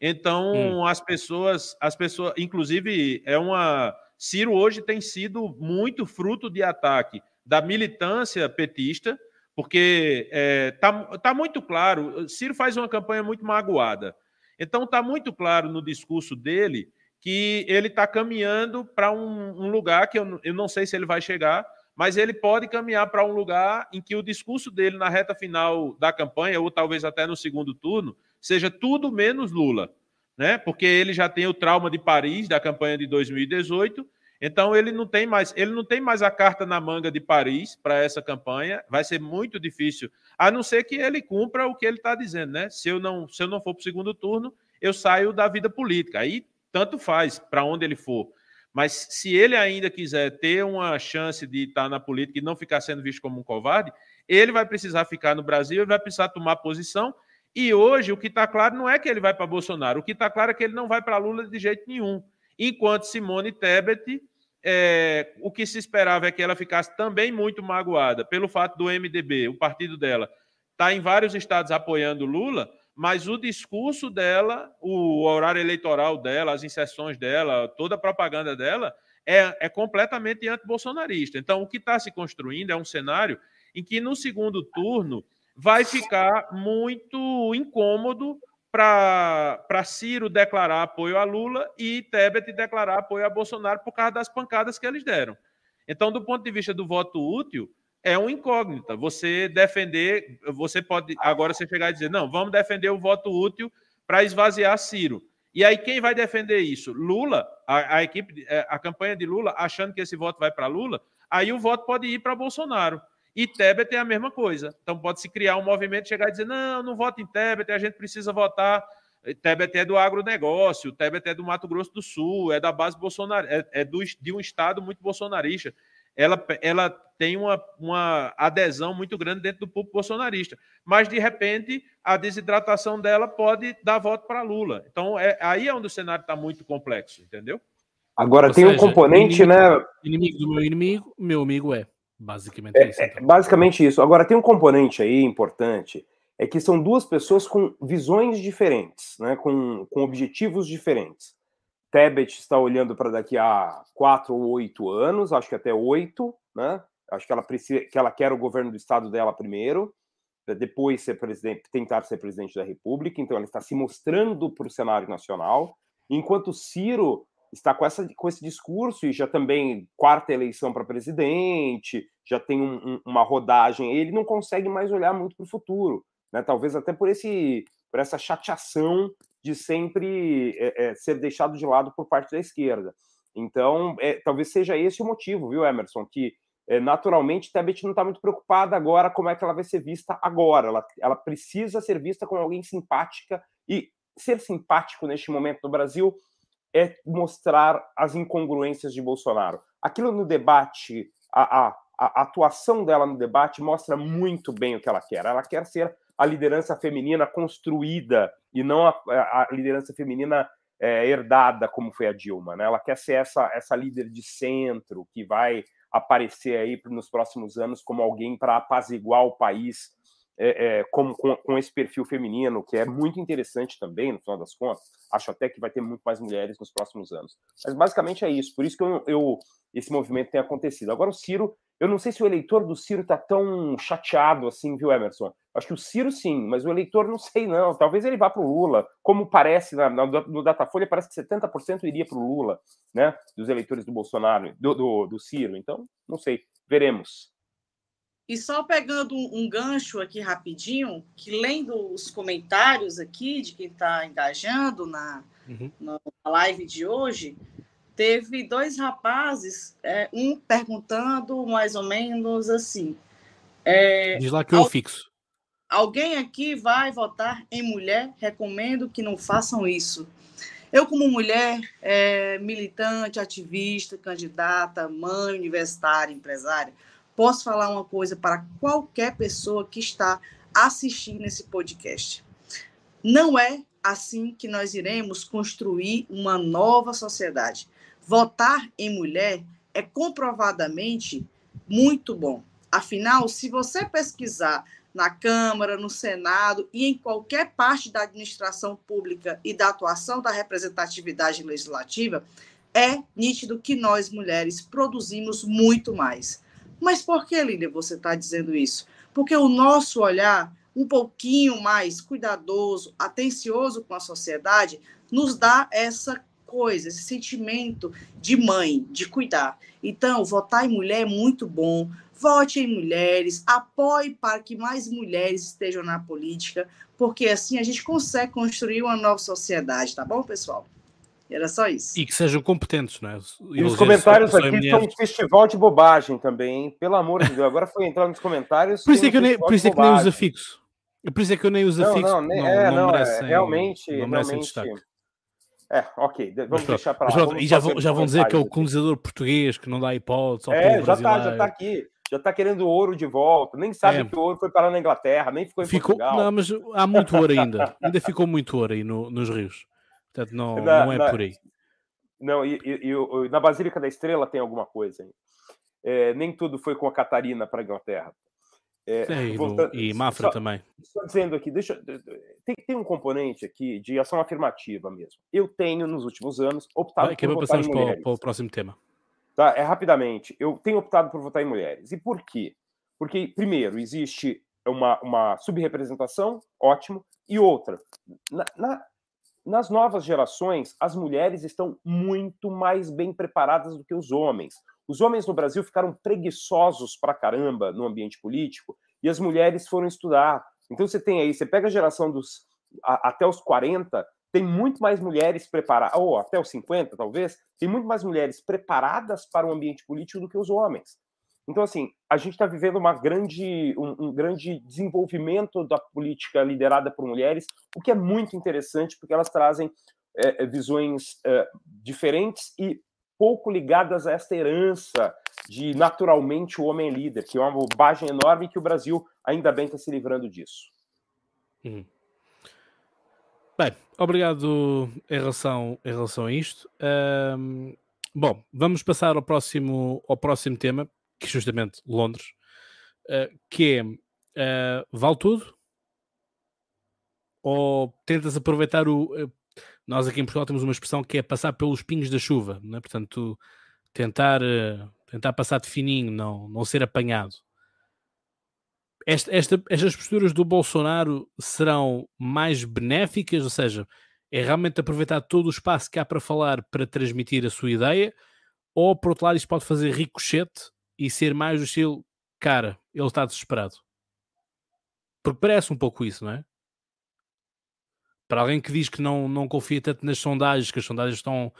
Então, hum. as pessoas, as pessoas, inclusive, é uma. Ciro hoje tem sido muito fruto de ataque da militância petista, porque está é, tá, muito claro. Ciro faz uma campanha muito magoada. Então, está muito claro no discurso dele que ele está caminhando para um, um, lugar que eu, eu não sei se ele vai chegar, mas ele pode caminhar para um lugar em que o discurso dele na reta final da campanha, ou talvez até no segundo turno, seja tudo menos Lula. Né? Porque ele já tem o trauma de Paris, da campanha de 2018, então ele não tem mais, ele não tem mais a carta na manga de Paris para essa campanha. Vai ser muito difícil a não ser que ele cumpra o que ele está dizendo, né? Se eu não, se eu não for para o segundo turno, eu saio da vida política. Aí tanto faz para onde ele for. Mas se ele ainda quiser ter uma chance de estar na política e não ficar sendo visto como um covarde, ele vai precisar ficar no Brasil, ele vai precisar tomar posição. E hoje o que está claro não é que ele vai para Bolsonaro, o que está claro é que ele não vai para Lula de jeito nenhum. Enquanto Simone Tebet, é, o que se esperava é que ela ficasse também muito magoada pelo fato do MDB, o partido dela, está em vários estados apoiando Lula, mas o discurso dela, o horário eleitoral dela, as inserções dela, toda a propaganda dela é, é completamente anti-bolsonarista. Então, o que está se construindo é um cenário em que no segundo turno vai ficar muito incômodo para Ciro declarar apoio a Lula e Tebet declarar apoio a Bolsonaro por causa das pancadas que eles deram. Então, do ponto de vista do voto útil, é uma incógnita. Você defender, você pode agora você chegar e dizer, não, vamos defender o voto útil para esvaziar Ciro. E aí quem vai defender isso? Lula, a, a equipe, é, a campanha de Lula, achando que esse voto vai para Lula, aí o voto pode ir para Bolsonaro. E Tebet é a mesma coisa. Então pode-se criar um movimento, chegar e dizer: não, não vote em Tebet, a gente precisa votar. Tebet é do agronegócio, Tebet é do Mato Grosso do Sul, é da base bolsonaro, é, é do, de um estado muito bolsonarista. Ela, ela tem uma, uma adesão muito grande dentro do público bolsonarista. Mas, de repente, a desidratação dela pode dar voto para Lula. Então, é, aí é onde o cenário está muito complexo, entendeu? Agora, Ou tem seja, um componente, inimigo, né? Inimigo do meu inimigo, meu amigo é. Basicamente é, isso. É, então. basicamente isso. Agora, tem um componente aí importante, é que são duas pessoas com visões diferentes, né, com, com objetivos diferentes. Tebet está olhando para daqui a quatro ou oito anos, acho que até oito, né? Acho que ela precisa, que ela quer o governo do estado dela primeiro, depois ser presidente, tentar ser presidente da República. Então, ela está se mostrando para o cenário nacional, enquanto Ciro está com, essa, com esse discurso e já também quarta eleição para presidente, já tem um, um, uma rodagem, ele não consegue mais olhar muito para o futuro, né? Talvez até por esse por essa chateação de sempre é, é, ser deixado de lado por parte da esquerda. Então, é, talvez seja esse o motivo, viu, Emerson? Que é, naturalmente Tebet não está muito preocupada agora como é que ela vai ser vista agora. Ela, ela precisa ser vista como alguém simpática e ser simpático neste momento no Brasil é mostrar as incongruências de Bolsonaro. Aquilo no debate, a, a, a atuação dela no debate mostra muito bem o que ela quer. Ela quer ser a liderança feminina construída e não a, a liderança feminina é, herdada, como foi a Dilma. Né? Ela quer ser essa, essa líder de centro que vai aparecer aí nos próximos anos como alguém para apaziguar o país é, é, com, com, com, esse perfil feminino, que é muito interessante também, no final das contas. Acho até que vai ter muito mais mulheres nos próximos anos. Mas basicamente é isso. Por isso que eu, eu esse movimento tem acontecido. Agora, o Ciro, eu não sei se o eleitor do Ciro está tão chateado assim, viu, Emerson? Acho que o Ciro sim, mas o eleitor não sei, não. Talvez ele vá para o Lula. Como parece, na, na, no Datafolha, parece que 70% iria para o Lula, né? Dos eleitores do Bolsonaro, do, do, do Ciro. Então, não sei. Veremos. E só pegando um, gancho aqui rapidinho, que lendo os comentários aqui de quem está engajando na, uhum. na live de hoje, teve dois rapazes, é, um perguntando mais ou menos assim. É, Diz lá que eu fixo. Alguém aqui vai votar em mulher? Recomendo que não façam isso. Eu, como mulher, é, militante, ativista, candidata, mãe universitária, empresária, posso falar uma coisa para qualquer pessoa que está assistindo esse podcast. Não é assim que nós iremos construir uma nova sociedade. Votar em mulher é comprovadamente muito bom. Afinal, se você pesquisar na Câmara, no Senado e em qualquer parte da administração pública e da atuação da representatividade legislativa, é nítido que nós mulheres produzimos muito mais. Mas por que, Lília, você está dizendo isso? Porque o nosso olhar um pouquinho mais cuidadoso, atencioso com a sociedade, nos dá essa coisa, esse sentimento de mãe, de cuidar. Então, votar em mulher é muito bom. Vote em mulheres, apoie para que mais mulheres estejam na política, porque assim a gente consegue construir uma nova sociedade, tá bom, pessoal? Era só isso. E que sejam competentes, não é? E os comentários aqui são um festival de bobagem também, hein? Pelo amor de Deus. Agora foi entrar nos comentários. Por isso é que, eu nem, por isso é que nem usa fixo. Por isso é que eu nem uso fixo. Não, não, não, é, não, merecem, é, realmente. Não realmente... É, ok, vamos mas, deixar para lá. e já vão, já vão dizer que é o colonizador português que não dá hipótese. É, já está, já está aqui. Já está querendo ouro de volta, nem sabe é. que o ouro foi parar na Inglaterra, nem ficou em ficou, Portugal. Não, mas há muito ouro ainda. ainda ficou muito ouro aí no, nos rios. Portanto, não, na, não é na, por aí. Não, e, e, e, na Basílica da Estrela tem alguma coisa. É, nem tudo foi com a Catarina para a Inglaterra. É, Sim, voltando, e Mafra só, também. Só dizendo aqui, deixa, tem, tem um componente aqui de ação afirmativa mesmo. Eu tenho, nos últimos anos, optado Vai, por votar em mulheres. Para o próximo tema. Tá, é rapidamente. Eu tenho optado por votar em mulheres. E por quê? Porque, primeiro, existe uma, uma subrepresentação, ótimo, e outra, na, na, nas novas gerações, as mulheres estão muito mais bem preparadas do que os homens. Os homens no Brasil ficaram preguiçosos pra caramba no ambiente político e as mulheres foram estudar. Então você tem aí, você pega a geração dos a, até os 40, tem muito mais mulheres preparadas, ou até os 50 talvez, tem muito mais mulheres preparadas para o ambiente político do que os homens. Então, assim, a gente está vivendo uma grande, um, um, grande desenvolvimento da política liderada por mulheres, o que é muito interessante, porque elas trazem é, visões é, diferentes e pouco ligadas a esta herança de naturalmente o homem líder, que é uma bobagem enorme que o Brasil ainda bem está se livrando disso. Hum. Bem, obrigado em relação, em relação a isto. Um, bom, vamos passar ao próximo, ao próximo tema, que é justamente Londres, uh, que é uh, vale tudo? Ou tentas aproveitar o. Uh, nós aqui em Portugal temos uma expressão que é passar pelos pingos da chuva, né? portanto, tentar, tentar passar de fininho, não, não ser apanhado. Esta, esta, estas posturas do Bolsonaro serão mais benéficas, ou seja, é realmente aproveitar todo o espaço que há para falar para transmitir a sua ideia, ou por outro lado, isto pode fazer ricochete e ser mais do estilo, cara, ele está desesperado. Porque parece um pouco isso, não é? Para alguém que diz que não, não confia tanto nas sondagens, que as sondagens estão,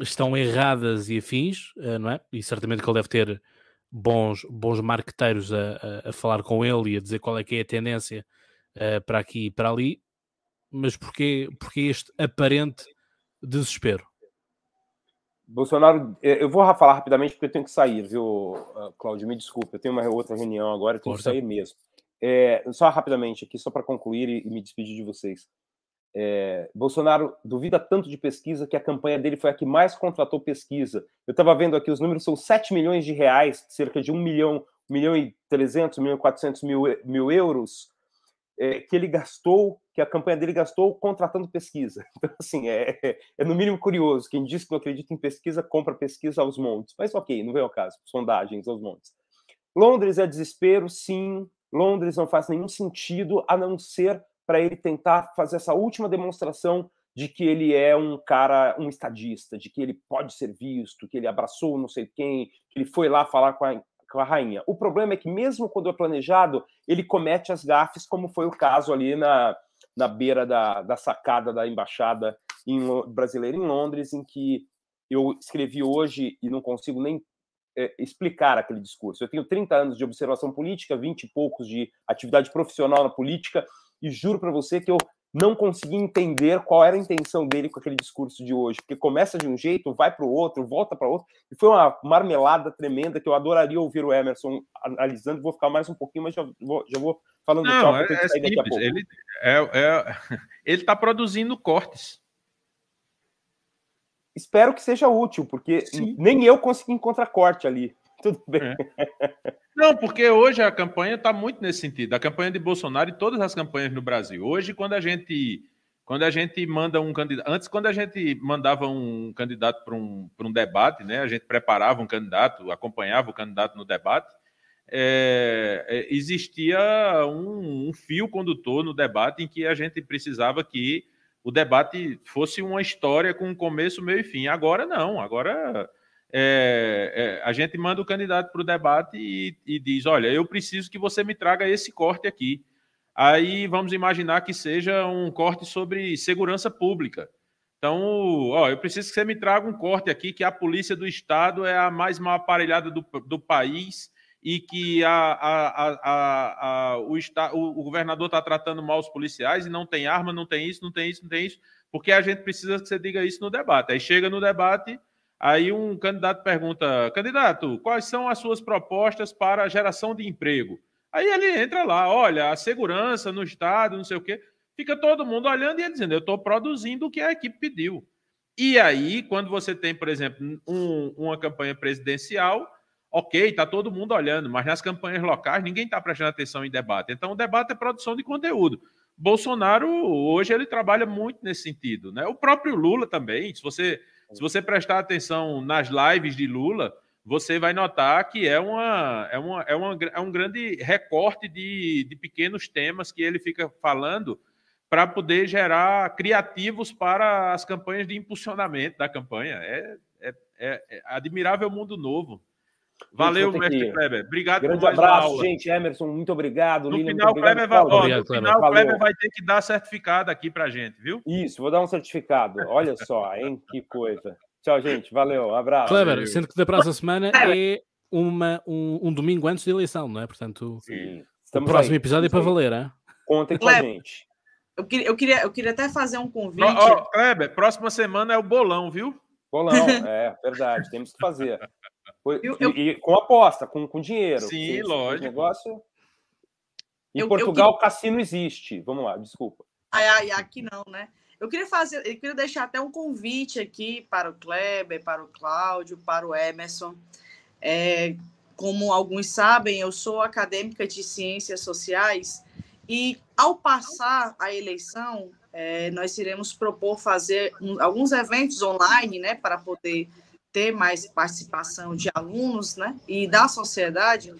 estão erradas e afins, eh, não é? E certamente que ele deve ter bons, bons marqueteiros a, a, a falar com ele e a dizer qual é que é a tendência uh, para aqui e para ali, mas porquê, porquê este aparente desespero? Bolsonaro, eh, eu vou falar rapidamente porque eu tenho que sair, viu, ah, Cláudio? Me desculpe, eu tenho uma outra reunião agora, eu tenho que sair mesmo. É, só rapidamente aqui, só para concluir e, e, me despedir de vocês. É, Bolsonaro duvida tanto de pesquisa que a campanha dele foi a que mais contratou pesquisa. Eu estava vendo aqui, os números são 7 milhões de reais, cerca de 1 milhão, 1 milhão e 300, 1 milhão e 400 mil, mil euros, é, que ele gastou, que a campanha dele gastou contratando pesquisa. Então, assim, é, é, no mínimo curioso. Quem diz que não acredita em pesquisa, compra pesquisa aos montes. Mas ok, não vem ao caso, sondagens aos montes. Londres é desespero, sim. Londres não faz nenhum sentido, a não ser para ele tentar fazer essa última demonstração de que ele é um cara, um estadista, de que ele pode ser visto, que ele abraçou não sei quem, que ele foi lá falar com a, com a rainha. O problema é que, mesmo quando é planejado, ele comete as gafes, como foi o caso ali na, na beira da, da sacada da embaixada em, brasileira em Londres, em que eu escrevi hoje e não consigo nem é, explicar aquele discurso. Eu tenho 30 anos de observação política, 20 e poucos de atividade profissional na política, e juro para você que eu não consegui entender qual era a intenção dele com aquele discurso de hoje, porque começa de um jeito, vai para o outro, volta para outro, e foi uma marmelada tremenda que eu adoraria ouvir o Emerson analisando. Vou ficar mais um pouquinho, mas já vou, já vou falando não, tchau, é, é simples. Ele é, é, ele está produzindo cortes. Espero que seja útil, porque Sim. nem eu consegui encontrar corte ali. Tudo bem. É. Não, porque hoje a campanha está muito nesse sentido. A campanha de Bolsonaro e todas as campanhas no Brasil. Hoje, quando a gente quando a gente manda um candidato. Antes, quando a gente mandava um candidato para um, um debate, né? A gente preparava um candidato, acompanhava o candidato no debate. É, é, existia um, um, fio condutor no debate em que a gente precisava que o debate fosse uma história com começo, meio e fim. Agora não, agora é, é, a gente manda o candidato para o debate e, e, diz: olha, eu preciso que você me traga esse corte aqui. Aí vamos imaginar que seja um corte sobre segurança pública. Então, ó, eu preciso que você me traga um corte aqui que a polícia do estado é a mais mal aparelhada do, do país e que a, a, a, o, o, o governador está tratando mal os policiais e não tem arma, não tem isso, não tem isso, não tem isso, porque a gente precisa que você diga isso no debate. Aí chega no debate, Aí um candidato pergunta: candidato, quais são as suas propostas para a geração de emprego? Aí ele entra lá, olha, a segurança no Estado, não sei o quê. Fica todo mundo olhando e ele dizendo: eu estou produzindo o que a equipe pediu. E aí, quando você tem, por exemplo, um, uma campanha presidencial, ok, está todo mundo olhando, mas nas campanhas locais ninguém está prestando atenção em debate. Então, o debate é produção de conteúdo. Bolsonaro, hoje, ele trabalha muito nesse sentido. Né? O próprio Lula também, se você se você prestar atenção nas lives de Lula, você vai notar que é, uma, é, uma, é, uma, é um grande recorte de, de pequenos temas que ele fica falando para poder gerar criativos para as campanhas de impulsionamento da campanha. É, é, é, é admirável mundo novo. Valeu, mestre. Kleber. Obrigado Grande por mais abraço, gente. Emerson, muito obrigado. No Lilian, final, Kleber, vai, ó, no final Kleber vai ter que dar certificado aqui pra gente, viu? Isso, vou dar um certificado. Olha só, hein? Que coisa. Tchau, gente. Valeu, abraço. Kleber, sendo que da próxima semana é uma, um, um domingo antes da eleição, não é? Portanto, Sim. o próximo aí. episódio é para valer, é? Contem com a gente. Eu queria, eu, queria, eu queria até fazer um convite. Ó, Kleber, próxima semana é o bolão, viu? Bolão, é verdade, temos que fazer. Eu, eu... E, com aposta, com, com dinheiro. Sim, lógico. Negócio... Em eu, Portugal, eu... cassino existe. Vamos lá, desculpa. Ai, ai, aqui não, né? Eu queria fazer, eu queria deixar até um convite aqui para o Kleber, para o Cláudio, para o Emerson. É, como alguns sabem, eu sou acadêmica de ciências sociais e, ao passar a eleição, é, nós iremos propor fazer um, alguns eventos online, né, para poder ter mais participação de alunos né, e da sociedade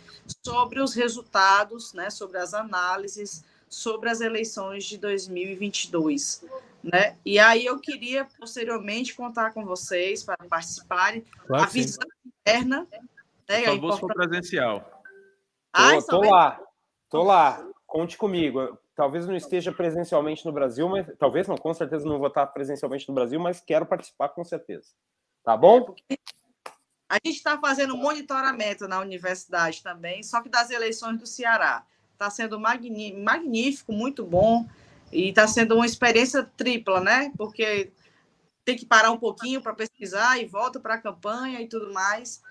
sobre os resultados, né, sobre as análises, sobre as eleições de 2022. Né? E aí eu queria, posteriormente, contar com vocês para participarem. Claro, a visão sim. interna. Né, Só vou for presencial. Ah, tô lá, tô lá. Conte comigo. Talvez não esteja presencialmente no Brasil, mas talvez não, com certeza não vou estar presencialmente no Brasil, mas quero participar com certeza. Tá bom? A gente está fazendo monitoramento na universidade também, só que das eleições do Ceará. Está sendo magnífico, muito bom. E está sendo uma experiência tripla, né? Porque tem que parar um pouquinho para pesquisar e volta para a campanha e tudo mais.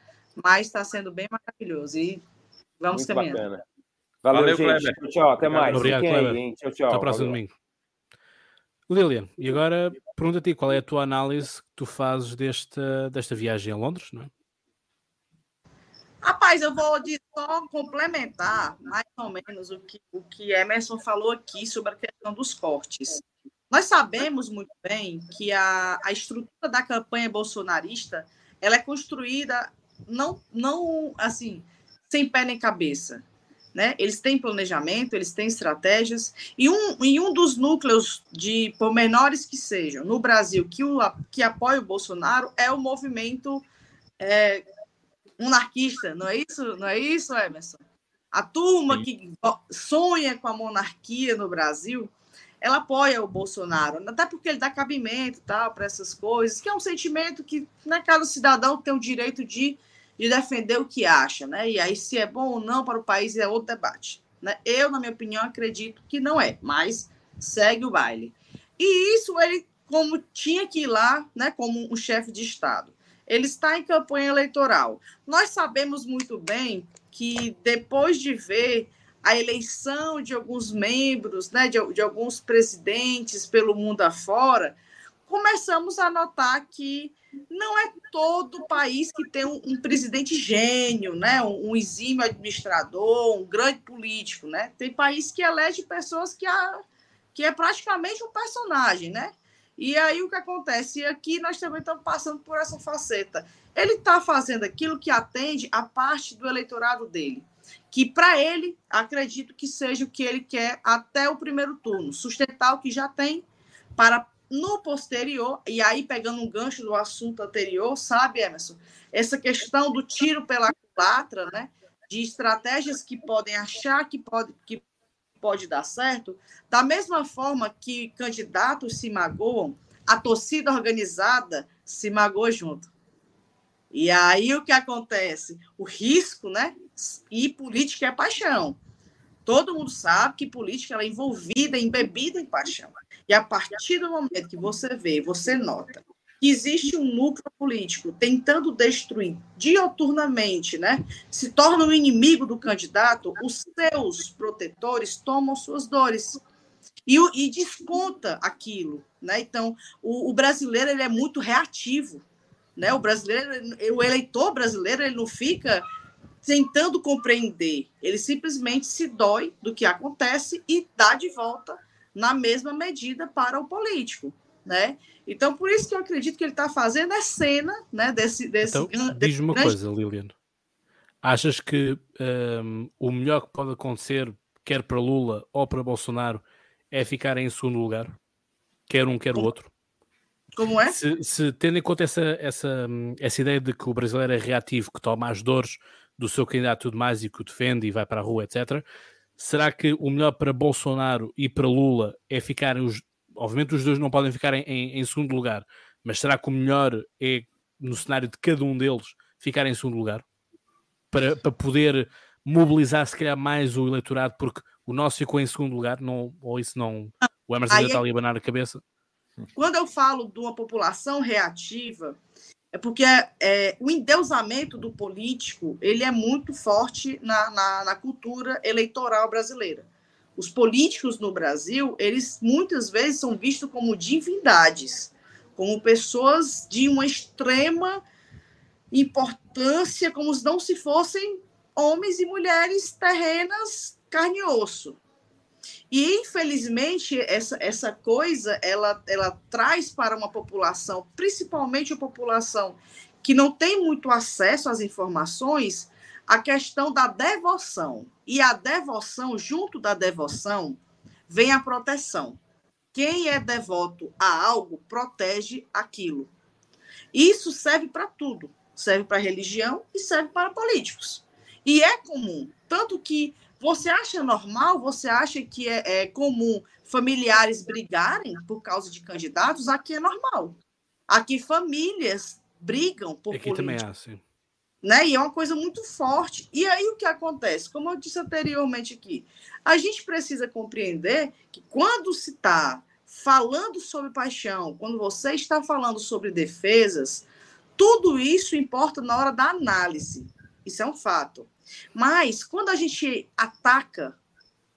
Mas está sendo bem maravilhoso. E vamos muito terminando. Bacana. Valeu, Valeu gente. Tchau, tchau, até mais. Obrigado, Kleber. Tchau, tchau. Até o próximo domingo. Lilian, e agora pergunta ti qual é a tua análise que tu fazes desta, desta viagem a Londres, não é? Rapaz, eu vou só complementar mais ou menos o que, o que Emerson falou aqui sobre a questão dos cortes. Nós sabemos muito bem que a, a estrutura da campanha bolsonarista ela é construída não, não assim, sem pé nem cabeça. Né? Eles têm planejamento, eles têm estratégias, e um, e um dos núcleos de, por menores que sejam, no Brasil, que, o, que apoia o Bolsonaro é o movimento é, monarquista, não é isso? Não é isso, Emerson? A turma Sim. que sonha com a monarquia no Brasil, ela apoia o Bolsonaro, até porque ele dá cabimento tal para essas coisas, que é um sentimento que né, cada cidadão tem o direito de, de defender o que acha, né? E aí se é bom ou não para o país é outro debate. Né? Eu, na minha opinião, acredito que não é, mas segue o baile. E isso ele, como tinha que ir lá, né, como um chefe de Estado ele está em campanha eleitoral. Nós sabemos muito bem que depois de ver a eleição de alguns membros, né, de, de alguns presidentes pelo mundo afora, começamos a notar que não é todo país que tem um, um presidente gênio, né? Um, um, exímio administrador, um grande político, né? Tem país que elege pessoas que, a, que é praticamente um personagem, né? E aí o que acontece? E aqui nós também estamos passando por essa faceta. Ele está fazendo aquilo que atende a parte do eleitorado dele, que para ele, acredito que seja o que ele quer até o primeiro turno, sustentar o que já tem para no posterior, e aí pegando um gancho do assunto anterior, sabe, Emerson? Essa questão do tiro pela culatra, né? De estratégias que podem achar que pode, que pode dar certo, da mesma forma que candidatos se magoam, a torcida organizada se magoa junto. E aí o que acontece? O risco, né? E política é paixão. Todo mundo sabe que política é envolvida, embebida em paixão. E a partir do momento que você vê, você nota que existe um núcleo político tentando destruir dioturnamente, né? Se torna um inimigo do candidato, os seus protetores tomam suas dores e, e desconta aquilo, né? Então, o, o, brasileiro ele é muito reativo, né? O brasileiro, o eleitor brasileiro, ele não fica tentando compreender, ele simplesmente se dói do que acontece e dá de volta na mesma medida para o político, né? Então, por isso que eu acredito que ele está fazendo a cena né, desse. desse então, diz-me uma grande... coisa, Lilian. Achas que um, o melhor que pode acontecer, quer para Lula ou para Bolsonaro, é ficar em segundo lugar? Quer um, quer o outro? Como é? Se, se tendo em conta essa, essa, essa ideia de que o brasileiro é reativo, que toma as dores do seu candidato e tudo mais e que o defende e vai para a rua, etc. Será que o melhor para Bolsonaro e para Lula é ficarem os, obviamente os dois não podem ficar em, em, em, segundo lugar, mas será que o melhor é, no cenário de cada um deles, ficar em segundo lugar? Para, para poder mobilizar, se calhar, mais o eleitorado, porque o nosso ficou em segundo lugar, não, ou isso não. O Emerson ainda está ali a banar a cabeça. Quando eu falo de uma população reativa, é porque é, o endeusamento do político ele é muito forte na, na, na cultura eleitoral brasileira. Os políticos no Brasil, eles muitas vezes são vistos como divindades, como pessoas de uma extrema importância, como se não se fossem homens e mulheres terrenas carne e osso. E, infelizmente, essa, essa coisa, ela, ela traz para uma população, principalmente a população que não tem muito acesso às informações, a questão da devoção. E a devoção, junto da devoção, vem a proteção. Quem é devoto a algo protege aquilo. Isso serve para tudo. Serve para religião e serve para políticos. E é comum. Tanto que você acha normal, você acha que é, é comum familiares brigarem por causa de candidatos? Aqui é normal. Aqui famílias brigam por Aqui políticos. também é assim né? E é uma coisa muito forte. E aí o que acontece? Como eu disse anteriormente aqui, a gente precisa compreender que quando se está falando sobre paixão, quando você está falando sobre defesas, tudo isso importa na hora da análise. Isso é um fato. Mas quando a gente ataca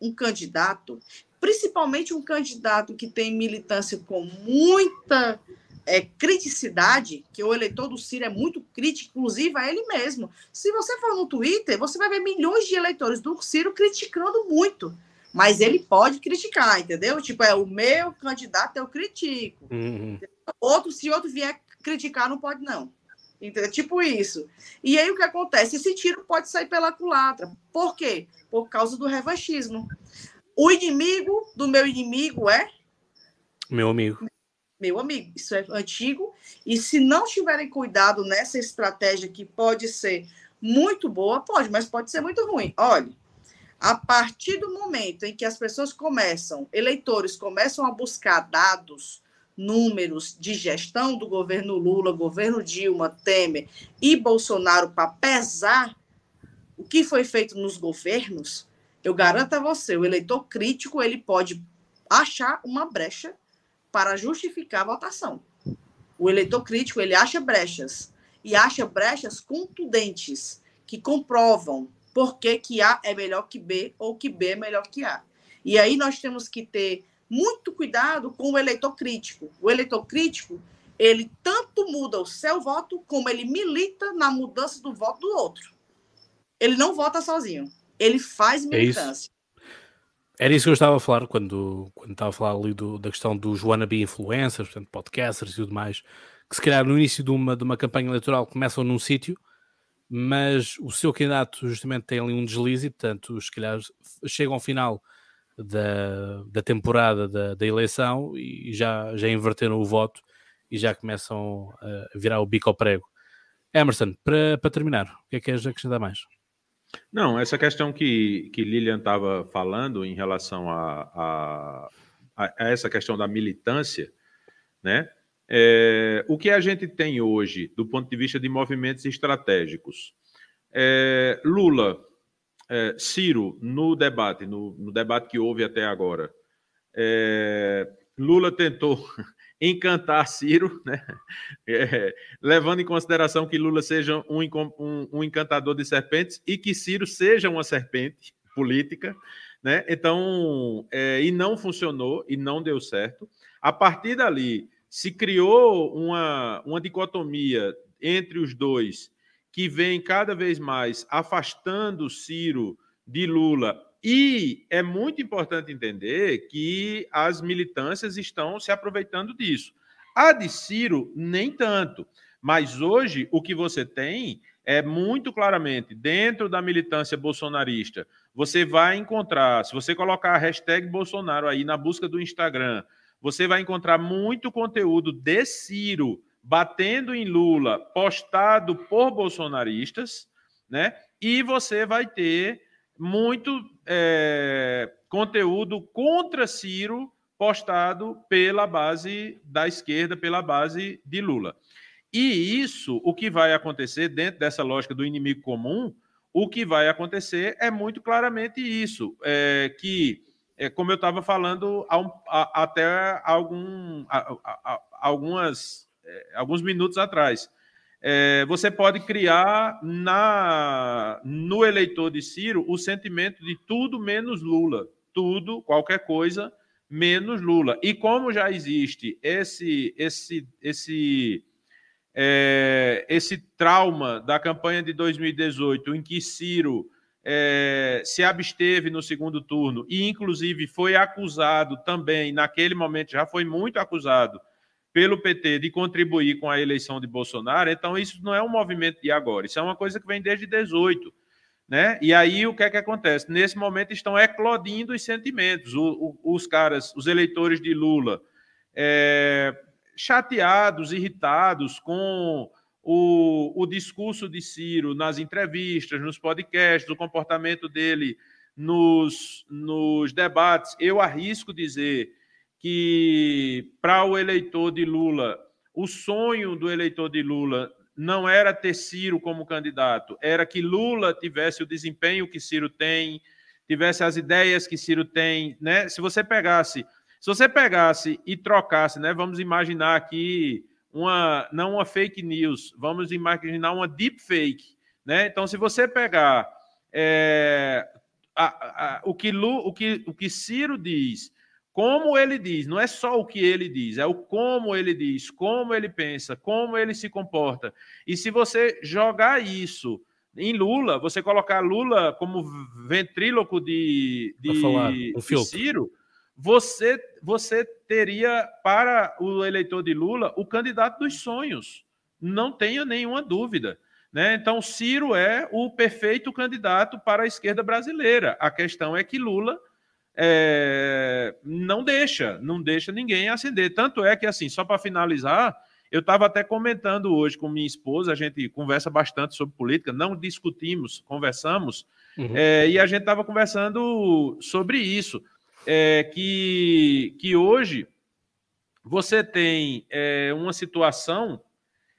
um candidato, principalmente um candidato que tem militância com muita é, criticidade, que o eleitor do Ciro é muito crítico, inclusive a ele mesmo. Se você for no Twitter, você vai ver milhões de eleitores do Ciro criticando muito. Mas ele pode criticar, entendeu? Tipo, é o meu candidato, eu critico. Uhum. Outro, se outro vier criticar, não pode, não. Entendeu? Tipo isso. E aí o que acontece? Esse tiro pode sair pela culatra. Por quê? Por causa do revanchismo. O inimigo do meu inimigo é? Meu amigo. Meu amigo. Isso é antigo. E se não tiverem cuidado nessa estratégia que pode ser muito boa, pode, mas pode ser muito ruim. Olha, a partir do momento em que as pessoas começam, eleitores começam a buscar dados, números de gestão do governo Lula, governo Dilma, Temer e Bolsonaro para pesar o que foi feito nos governos, eu garanto a você, o eleitor crítico ele pode achar uma brecha para justificar a votação. O eleitor crítico ele acha brechas e acha brechas contundentes que comprovam por que, que A é melhor que B ou que B é melhor que A. E aí nós temos que ter muito cuidado com o eleitor crítico. O eleitor crítico, ele tanto muda o seu voto, como ele milita na mudança do voto do outro. Ele não vota sozinho, ele faz é militância. É era isso que eu estava a falar quando, quando estava a falar ali do, da questão dos wannabe influencers, portanto, podcasters e tudo mais, que se calhar no início de uma, de uma campanha eleitoral começam num sítio mas o seu candidato justamente tem ali um deslize portanto, se calhar chegam ao final da, da temporada da, da eleição e já, já inverteram o voto e já começam a virar o bico ao prego. Emerson, para, para terminar, o que é que queres acrescentar mais? Não, essa questão que, que Lilian estava falando em relação a, a, a, essa questão da militância, né? É, o que a gente tem hoje, do ponto de vista de movimentos estratégicos? É, Lula, é, Ciro, no debate, no, no, debate que houve até agora, é, Lula tentou encantar Ciro, né? É, levando em consideração que Lula seja um, um, um, encantador de serpentes e que Ciro seja uma serpente política, né? Então, é, e não funcionou e não deu certo. A partir dali, se criou uma, uma dicotomia entre os dois que vem cada vez mais afastando Ciro de Lula. E é muito importante entender que as militâncias estão se aproveitando disso. A de Ciro, nem tanto. Mas hoje, o que você tem é muito claramente, dentro da militância bolsonarista, você vai encontrar, se você colocar a hashtag Bolsonaro aí na busca do Instagram, você vai encontrar muito conteúdo de Ciro batendo em Lula, postado por bolsonaristas, né? E você vai ter muito é, conteúdo contra Ciro postado pela base da esquerda, pela base de Lula. E isso, o que vai acontecer dentro dessa lógica do inimigo comum, o que vai acontecer é muito claramente isso, é, que é, como eu estava falando a, a, até algum, a, algumas, alguns minutos atrás. É, você pode criar na, no eleitor de Ciro o sentimento de tudo menos Lula. Tudo, qualquer coisa, menos Lula. E como já existe esse, esse, esse, é, esse trauma da campanha de 2018, em que Ciro é, se absteve no segundo turno e, inclusive, foi acusado também, naquele momento, já foi muito acusado pelo PT de contribuir com a eleição de Bolsonaro. Então, isso não é um movimento de agora, isso é uma coisa que vem desde 18. Né? E aí o que é que acontece? Nesse momento estão eclodindo os sentimentos. O, o, os caras, os eleitores de Lula, é, chateados, irritados com o, o discurso de Ciro nas entrevistas, nos podcasts, o comportamento dele nos, nos debates, eu arrisco dizer que para o eleitor de Lula, o sonho do eleitor de Lula não era ter Ciro como candidato, era que Lula tivesse o desempenho que Ciro tem, tivesse as ideias que Ciro tem, né? Se você pegasse, se você pegasse e trocasse, né? Vamos imaginar aqui uma não uma fake news, vamos imaginar uma deep fake, né? Então, se você pegar é, a, a, o, que Lu, o, que, o que Ciro diz, como ele diz, não é só o que ele diz, é o como ele diz, como ele pensa, como ele se comporta. E se você jogar isso em Lula, você colocar Lula como ventríloco de, de, falar, de Ciro, você, você teria para o eleitor de Lula o candidato dos sonhos. Não tenha nenhuma dúvida. Né? Então, Ciro é o perfeito candidato para a esquerda brasileira. A questão é que Lula é, não deixa, não deixa ninguém acender. Tanto é que, assim, só para finalizar, eu estava até comentando hoje com minha esposa, a gente conversa bastante sobre política, não discutimos, conversamos, uhum. é, e a gente estava conversando sobre isso, é, que, que hoje você tem é, uma situação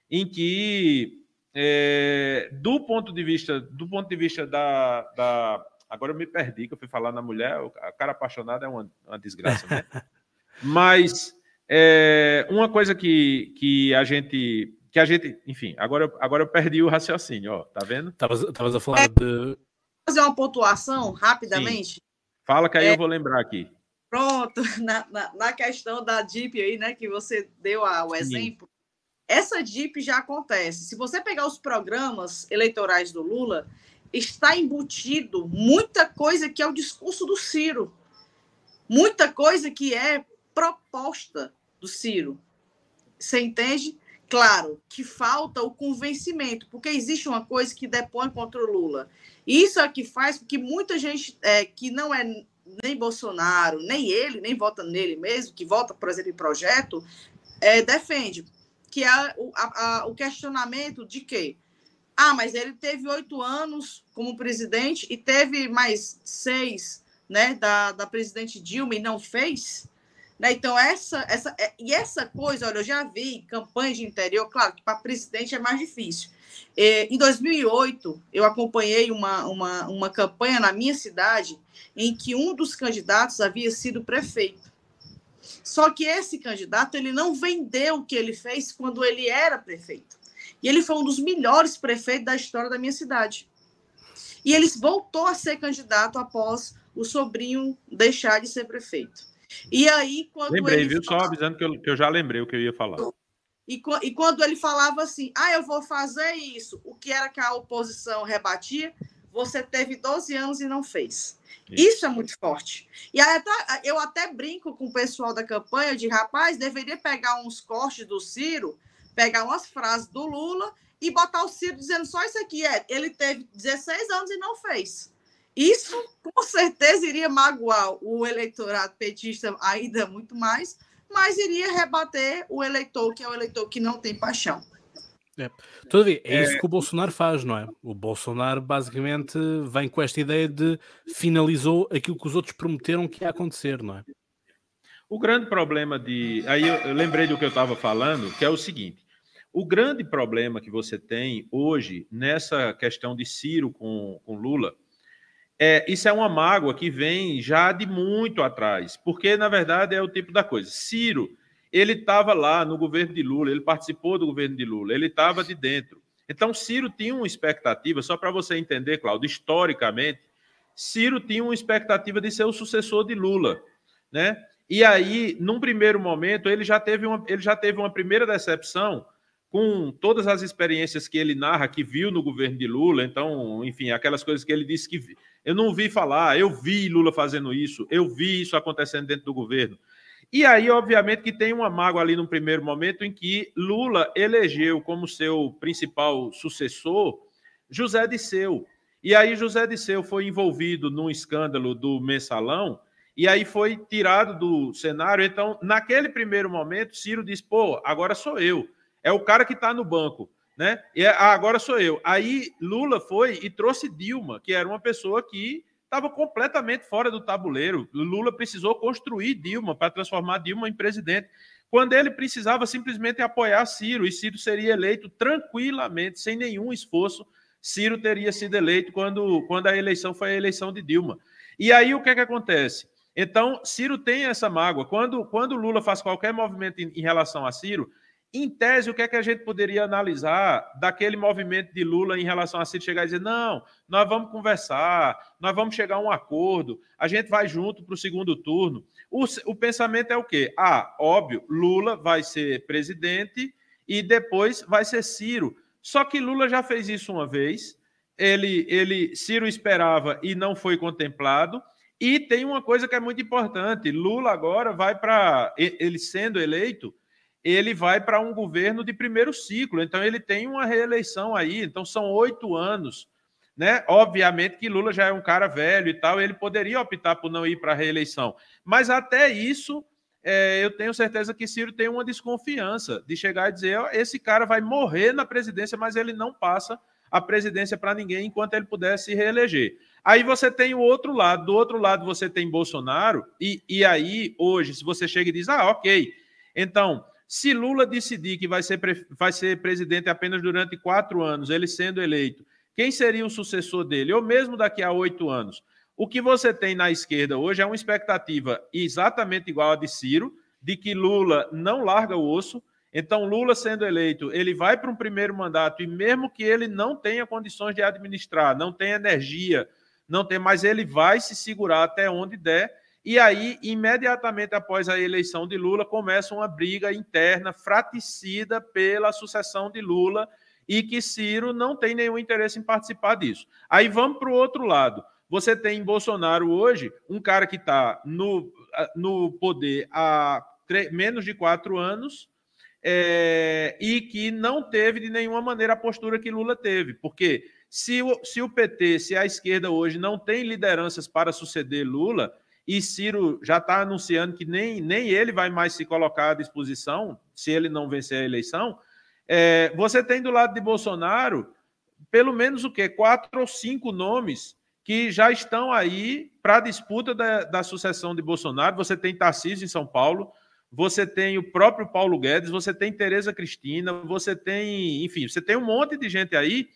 em que é, do ponto de vista do ponto de vista da, da, agora eu me perdi que eu fui falar na mulher o cara apaixonado é uma, uma desgraça né? mas é, uma coisa que, que a gente que a gente enfim agora agora eu perdi o raciocínio ó tá vendo estavas a falar de fazer uma pontuação rapidamente Sim. fala que aí é, eu vou lembrar aqui pronto na, na, na, questão da DIP aí né que você deu a, o exemplo essa DIP já acontece. Se você pegar os programas eleitorais do Lula, está embutido muita coisa que é o discurso do Ciro. Muita coisa que é proposta do Ciro. Você entende? Claro que falta o convencimento, porque existe uma coisa que depõe contra o Lula. Isso é que faz com que muita gente é, que não é nem Bolsonaro, nem ele, nem vota nele mesmo, que vota, por exemplo, em projeto, é, defende que é o, a, a, o questionamento de que, ah, mas ele teve oito anos como presidente e teve mais seis né, da, da presidente Dilma e não fez. Né? Então, essa, essa, é, e essa coisa, olha, eu já vi campanha de interior, claro que para presidente é mais difícil. É, em 2008, eu acompanhei uma, uma, uma campanha na minha cidade em que um dos candidatos havia sido prefeito. Só que esse candidato ele não vendeu o que ele fez quando ele era prefeito. E ele foi um dos melhores prefeitos da história da minha cidade. E ele voltou a ser candidato após o sobrinho deixar de ser prefeito. E aí, quando. Lembrei, viu? Falava... Só avisando que eu, que eu já lembrei o que eu ia falar. E, e quando ele falava assim, ah, eu vou fazer isso, o que era que a oposição rebatia, você teve 12 anos e não fez. Isso é muito forte. E aí, eu até brinco com o pessoal da campanha de rapaz, deveria pegar uns cortes do Ciro, pegar umas frases do Lula e botar o Ciro dizendo só isso aqui. É, ele teve 16 anos e não fez. Isso, com certeza, iria magoar o eleitorado petista ainda muito mais, mas iria rebater o eleitor, que é o eleitor que não tem paixão. É. Todavia, é isso é... que o Bolsonaro faz, não é? O Bolsonaro basicamente vem com esta ideia de finalizou aquilo que os outros prometeram que ia acontecer, não é? O grande problema de. Aí eu, lembrei do que eu estava falando, que é o seguinte: o grande problema que você tem hoje nessa questão de Ciro com, com Lula é isso é uma mágoa que vem já de muito atrás, porque na verdade é o tipo da coisa. Ciro ele estava lá no governo de Lula, ele participou do governo de Lula, ele estava de dentro. Então, Ciro tinha uma expectativa, só para você entender, Claudio, historicamente, Ciro tinha uma expectativa de ser o sucessor de Lula, né? E aí, num primeiro momento, ele já teve uma, ele já teve uma primeira decepção com todas as experiências que ele narra, que viu no governo de Lula. Então, enfim, aquelas coisas que ele disse que eu não vi falar, eu vi Lula fazendo isso, eu vi isso acontecendo dentro do governo. E aí, obviamente, que tem uma mágoa ali no primeiro momento em que Lula elegeu como seu principal sucessor José Disseu. E aí José Disseu foi envolvido num escândalo do mensalão e aí foi tirado do cenário. Então, naquele primeiro momento, Ciro disse: pô, agora sou eu. É o cara que está no banco. Né? E ah, agora sou eu. Aí Lula foi e trouxe Dilma, que era uma pessoa que estava completamente fora do tabuleiro. Lula precisou construir Dilma para transformar Dilma em presidente, quando ele precisava simplesmente apoiar Ciro, e Ciro seria eleito tranquilamente, sem nenhum esforço. Ciro teria sido eleito quando, quando a eleição foi a eleição de Dilma. E aí o que, é que acontece? Então, Ciro tem essa mágoa. Quando, quando Lula faz qualquer movimento em, em relação a Ciro, em tese, o que é que a gente poderia analisar daquele movimento de Lula em relação a Ciro chegar e dizer: não, nós vamos conversar, nós vamos chegar a um acordo, a gente vai junto para o segundo turno. O, o pensamento é o quê? Ah, óbvio, Lula vai ser presidente e depois vai ser Ciro. Só que Lula já fez isso uma vez, ele, ele Ciro esperava e não foi contemplado. E tem uma coisa que é muito importante: Lula agora vai para. Ele sendo eleito, ele vai para um governo de primeiro ciclo, então ele tem uma reeleição aí, então são oito anos. Né? Obviamente que Lula já é um cara velho e tal, ele poderia optar por não ir para a reeleição. Mas até isso, é, eu tenho certeza que Ciro tem uma desconfiança de chegar e dizer: esse cara vai morrer na presidência, mas ele não passa a presidência para ninguém enquanto ele puder se reeleger. Aí você tem o outro lado, do outro lado você tem Bolsonaro, e, e aí hoje, se você chega e diz: ah, ok, então se Lula decidir que vai ser, vai ser presidente apenas durante quatro anos, ele sendo eleito, quem seria o sucessor dele? Ou mesmo daqui a oito anos? O que você tem na esquerda hoje é uma expectativa exatamente igual a de Ciro, de que Lula não larga o osso. Então, Lula sendo eleito, ele vai para um primeiro mandato, e mesmo que ele não tenha condições de administrar, não tenha energia, não tem, mas ele vai se segurar até onde der e aí, imediatamente após a eleição de Lula, começa uma briga interna fraticida pela sucessão de Lula e que Ciro não tem nenhum interesse em participar disso. Aí vamos para o outro lado. Você tem em Bolsonaro hoje um cara que está no, no poder há menos de quatro anos é, e que não teve de nenhuma maneira a postura que Lula teve. Porque se o, se o PT, se a esquerda hoje não tem lideranças para suceder Lula, e Ciro já está anunciando que nem, nem ele vai mais se colocar à disposição se ele não vencer a eleição. É, você tem do lado de Bolsonaro pelo menos o quê? Quatro ou cinco nomes que já estão aí para a disputa da, da sucessão de Bolsonaro. Você tem Tarcísio em São Paulo, você tem o próprio Paulo Guedes, você tem Tereza Cristina, você tem, enfim, você tem um monte de gente aí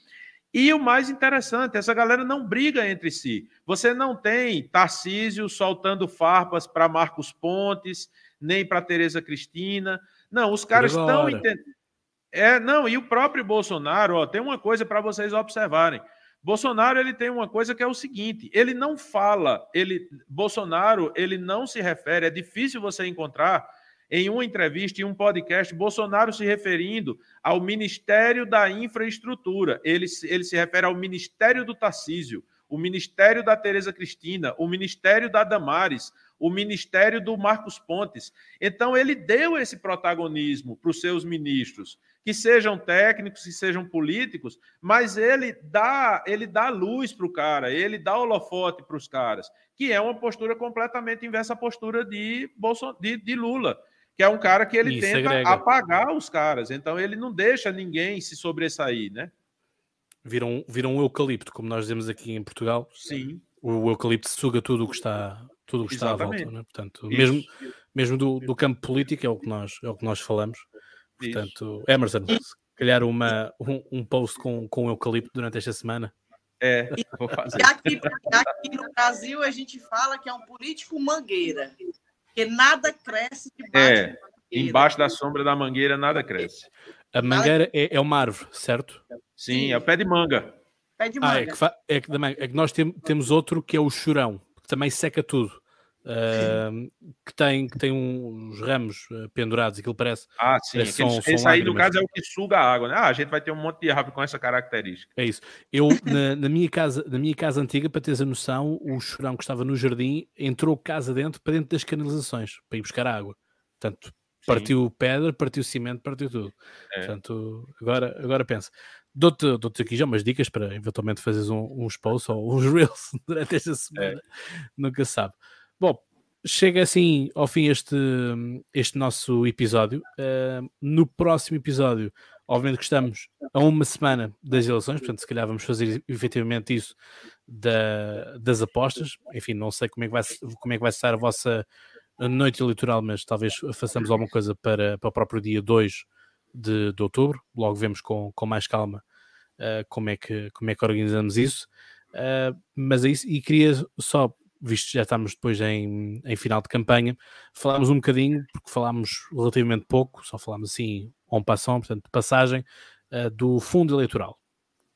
e o mais interessante, essa galera não briga entre si. Você não tem Tarcísio soltando farpas para Marcos Pontes, nem para Tereza Cristina. Não, os caras estão entendendo. É, não, e o próprio Bolsonaro, ó, tem uma coisa para vocês observarem. Bolsonaro ele tem uma coisa que é o seguinte: ele não fala, ele Bolsonaro ele não se refere. É difícil você encontrar em uma entrevista, em um podcast, Bolsonaro se referindo ao Ministério da Infraestrutura. Ele, ele se refere ao Ministério do Tarcísio, o Ministério da Tereza Cristina, o Ministério da Damares, o Ministério do Marcos Pontes. Então, ele deu esse protagonismo para os seus ministros, que sejam técnicos, que sejam políticos, mas ele dá, ele dá luz para o cara, ele dá holofote para os caras, que é uma postura completamente inversa à postura de, Bolson, de, de Lula que é um cara que ele Isso, tenta agrega. apagar os caras, então ele não deixa ninguém se sobressair, né? Viram, um, vira um eucalipto, como nós dizemos aqui em Portugal. Sim. O eucalipto suga tudo o que está, tudo o que está à volta, né? Portanto, mesmo, mesmo do, do, campo político é o que nós, é o que nós falamos. Portanto, Isso. Emerson, se calhar uma, um, um post com, com eucalipto durante esta semana. É, vou fazer. E aqui, aqui no Brasil a gente fala que é um político mangueira. Porque nada cresce debaixo é, da Embaixo da sombra da mangueira nada cresce. A mangueira é, é uma árvore, certo? Sim, é o pé de manga. Pé de manga. Ah, é que, é que, é que nós tem, temos outro que é o churão, que também seca tudo. Uh, que tem, que tem uns ramos uh, pendurados, aquilo parece. Ah, sim. Parece são, esse são aí, no caso, é o que suga a água, né? Ah, a gente vai ter um monte de árvore com essa característica. É isso. Eu, na, na, minha casa, na minha casa antiga, para teres a noção, o chorão que estava no jardim entrou casa dentro para dentro das canalizações para ir buscar água. Portanto, partiu pedra, partiu cimento, partiu tudo. É. Portanto, agora, agora pensa. Dou-te dou aqui já umas dicas para eventualmente fazeres um, uns posts ou uns reels durante esta semana. É. Nunca sabe. Bom, chega assim ao fim este, este nosso episódio. Uh, no próximo episódio, obviamente que estamos a uma semana das eleições, portanto, se calhar vamos fazer efetivamente isso da, das apostas. Enfim, não sei como é, que vai, como é que vai ser a vossa noite eleitoral, mas talvez façamos alguma coisa para, para o próprio dia 2 de, de outubro. Logo vemos com, com mais calma uh, como, é que, como é que organizamos isso. Uh, mas é isso, e queria só visto que já estamos depois em, em final de campanha, falámos um bocadinho, porque falámos relativamente pouco, só falámos assim en passant, portanto, passagem uh, do fundo eleitoral,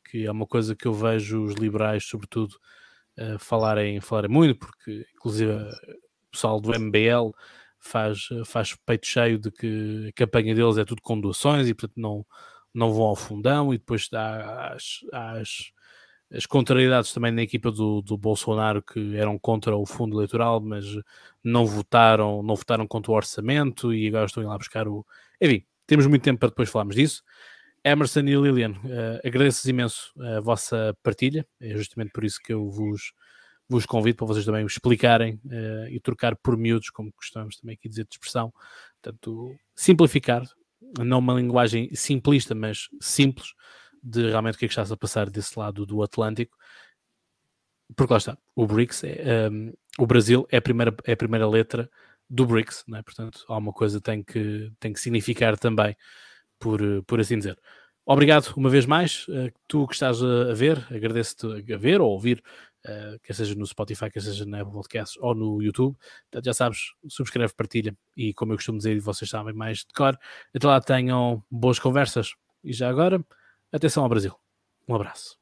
que é uma coisa que eu vejo os liberais, sobretudo, uh, falarem, falarem muito, porque, inclusive, o pessoal do MBL faz, faz peito cheio de que a campanha deles é tudo com doações e, portanto, não, não vão ao fundão, e depois há as, as, as contrariedades também na equipa do, do Bolsonaro que eram contra o fundo eleitoral, mas não votaram, não votaram contra o orçamento e agora estão lá buscar o. Enfim, temos muito tempo para depois falarmos disso. Emerson e Lilian, uh, agradeço imenso a vossa partilha, é justamente por isso que eu vos, vos convido para vocês também explicarem uh, e trocar por miúdos, como gostamos também aqui dizer de expressão, portanto, simplificar, não uma linguagem simplista, mas simples, de realmente o que é que está a passar desse lado do Atlântico, porque lá está, o BRICS, é, um, o Brasil é a, primeira, é a primeira letra do BRICS, não é? portanto, alguma coisa tem que, tem que significar também, por, por assim dizer. Obrigado uma vez mais, uh, tu que estás a, ver, agradeço-te a ver ou ouvir, uh, quer seja no Spotify, quer seja na Apple Podcasts ou no YouTube. Portanto, já sabes, subscreve, partilha e, como eu costumo dizer, vocês sabem mais de cor, até lá tenham boas conversas. E já agora, Atenção ao Brasil. Um abraço.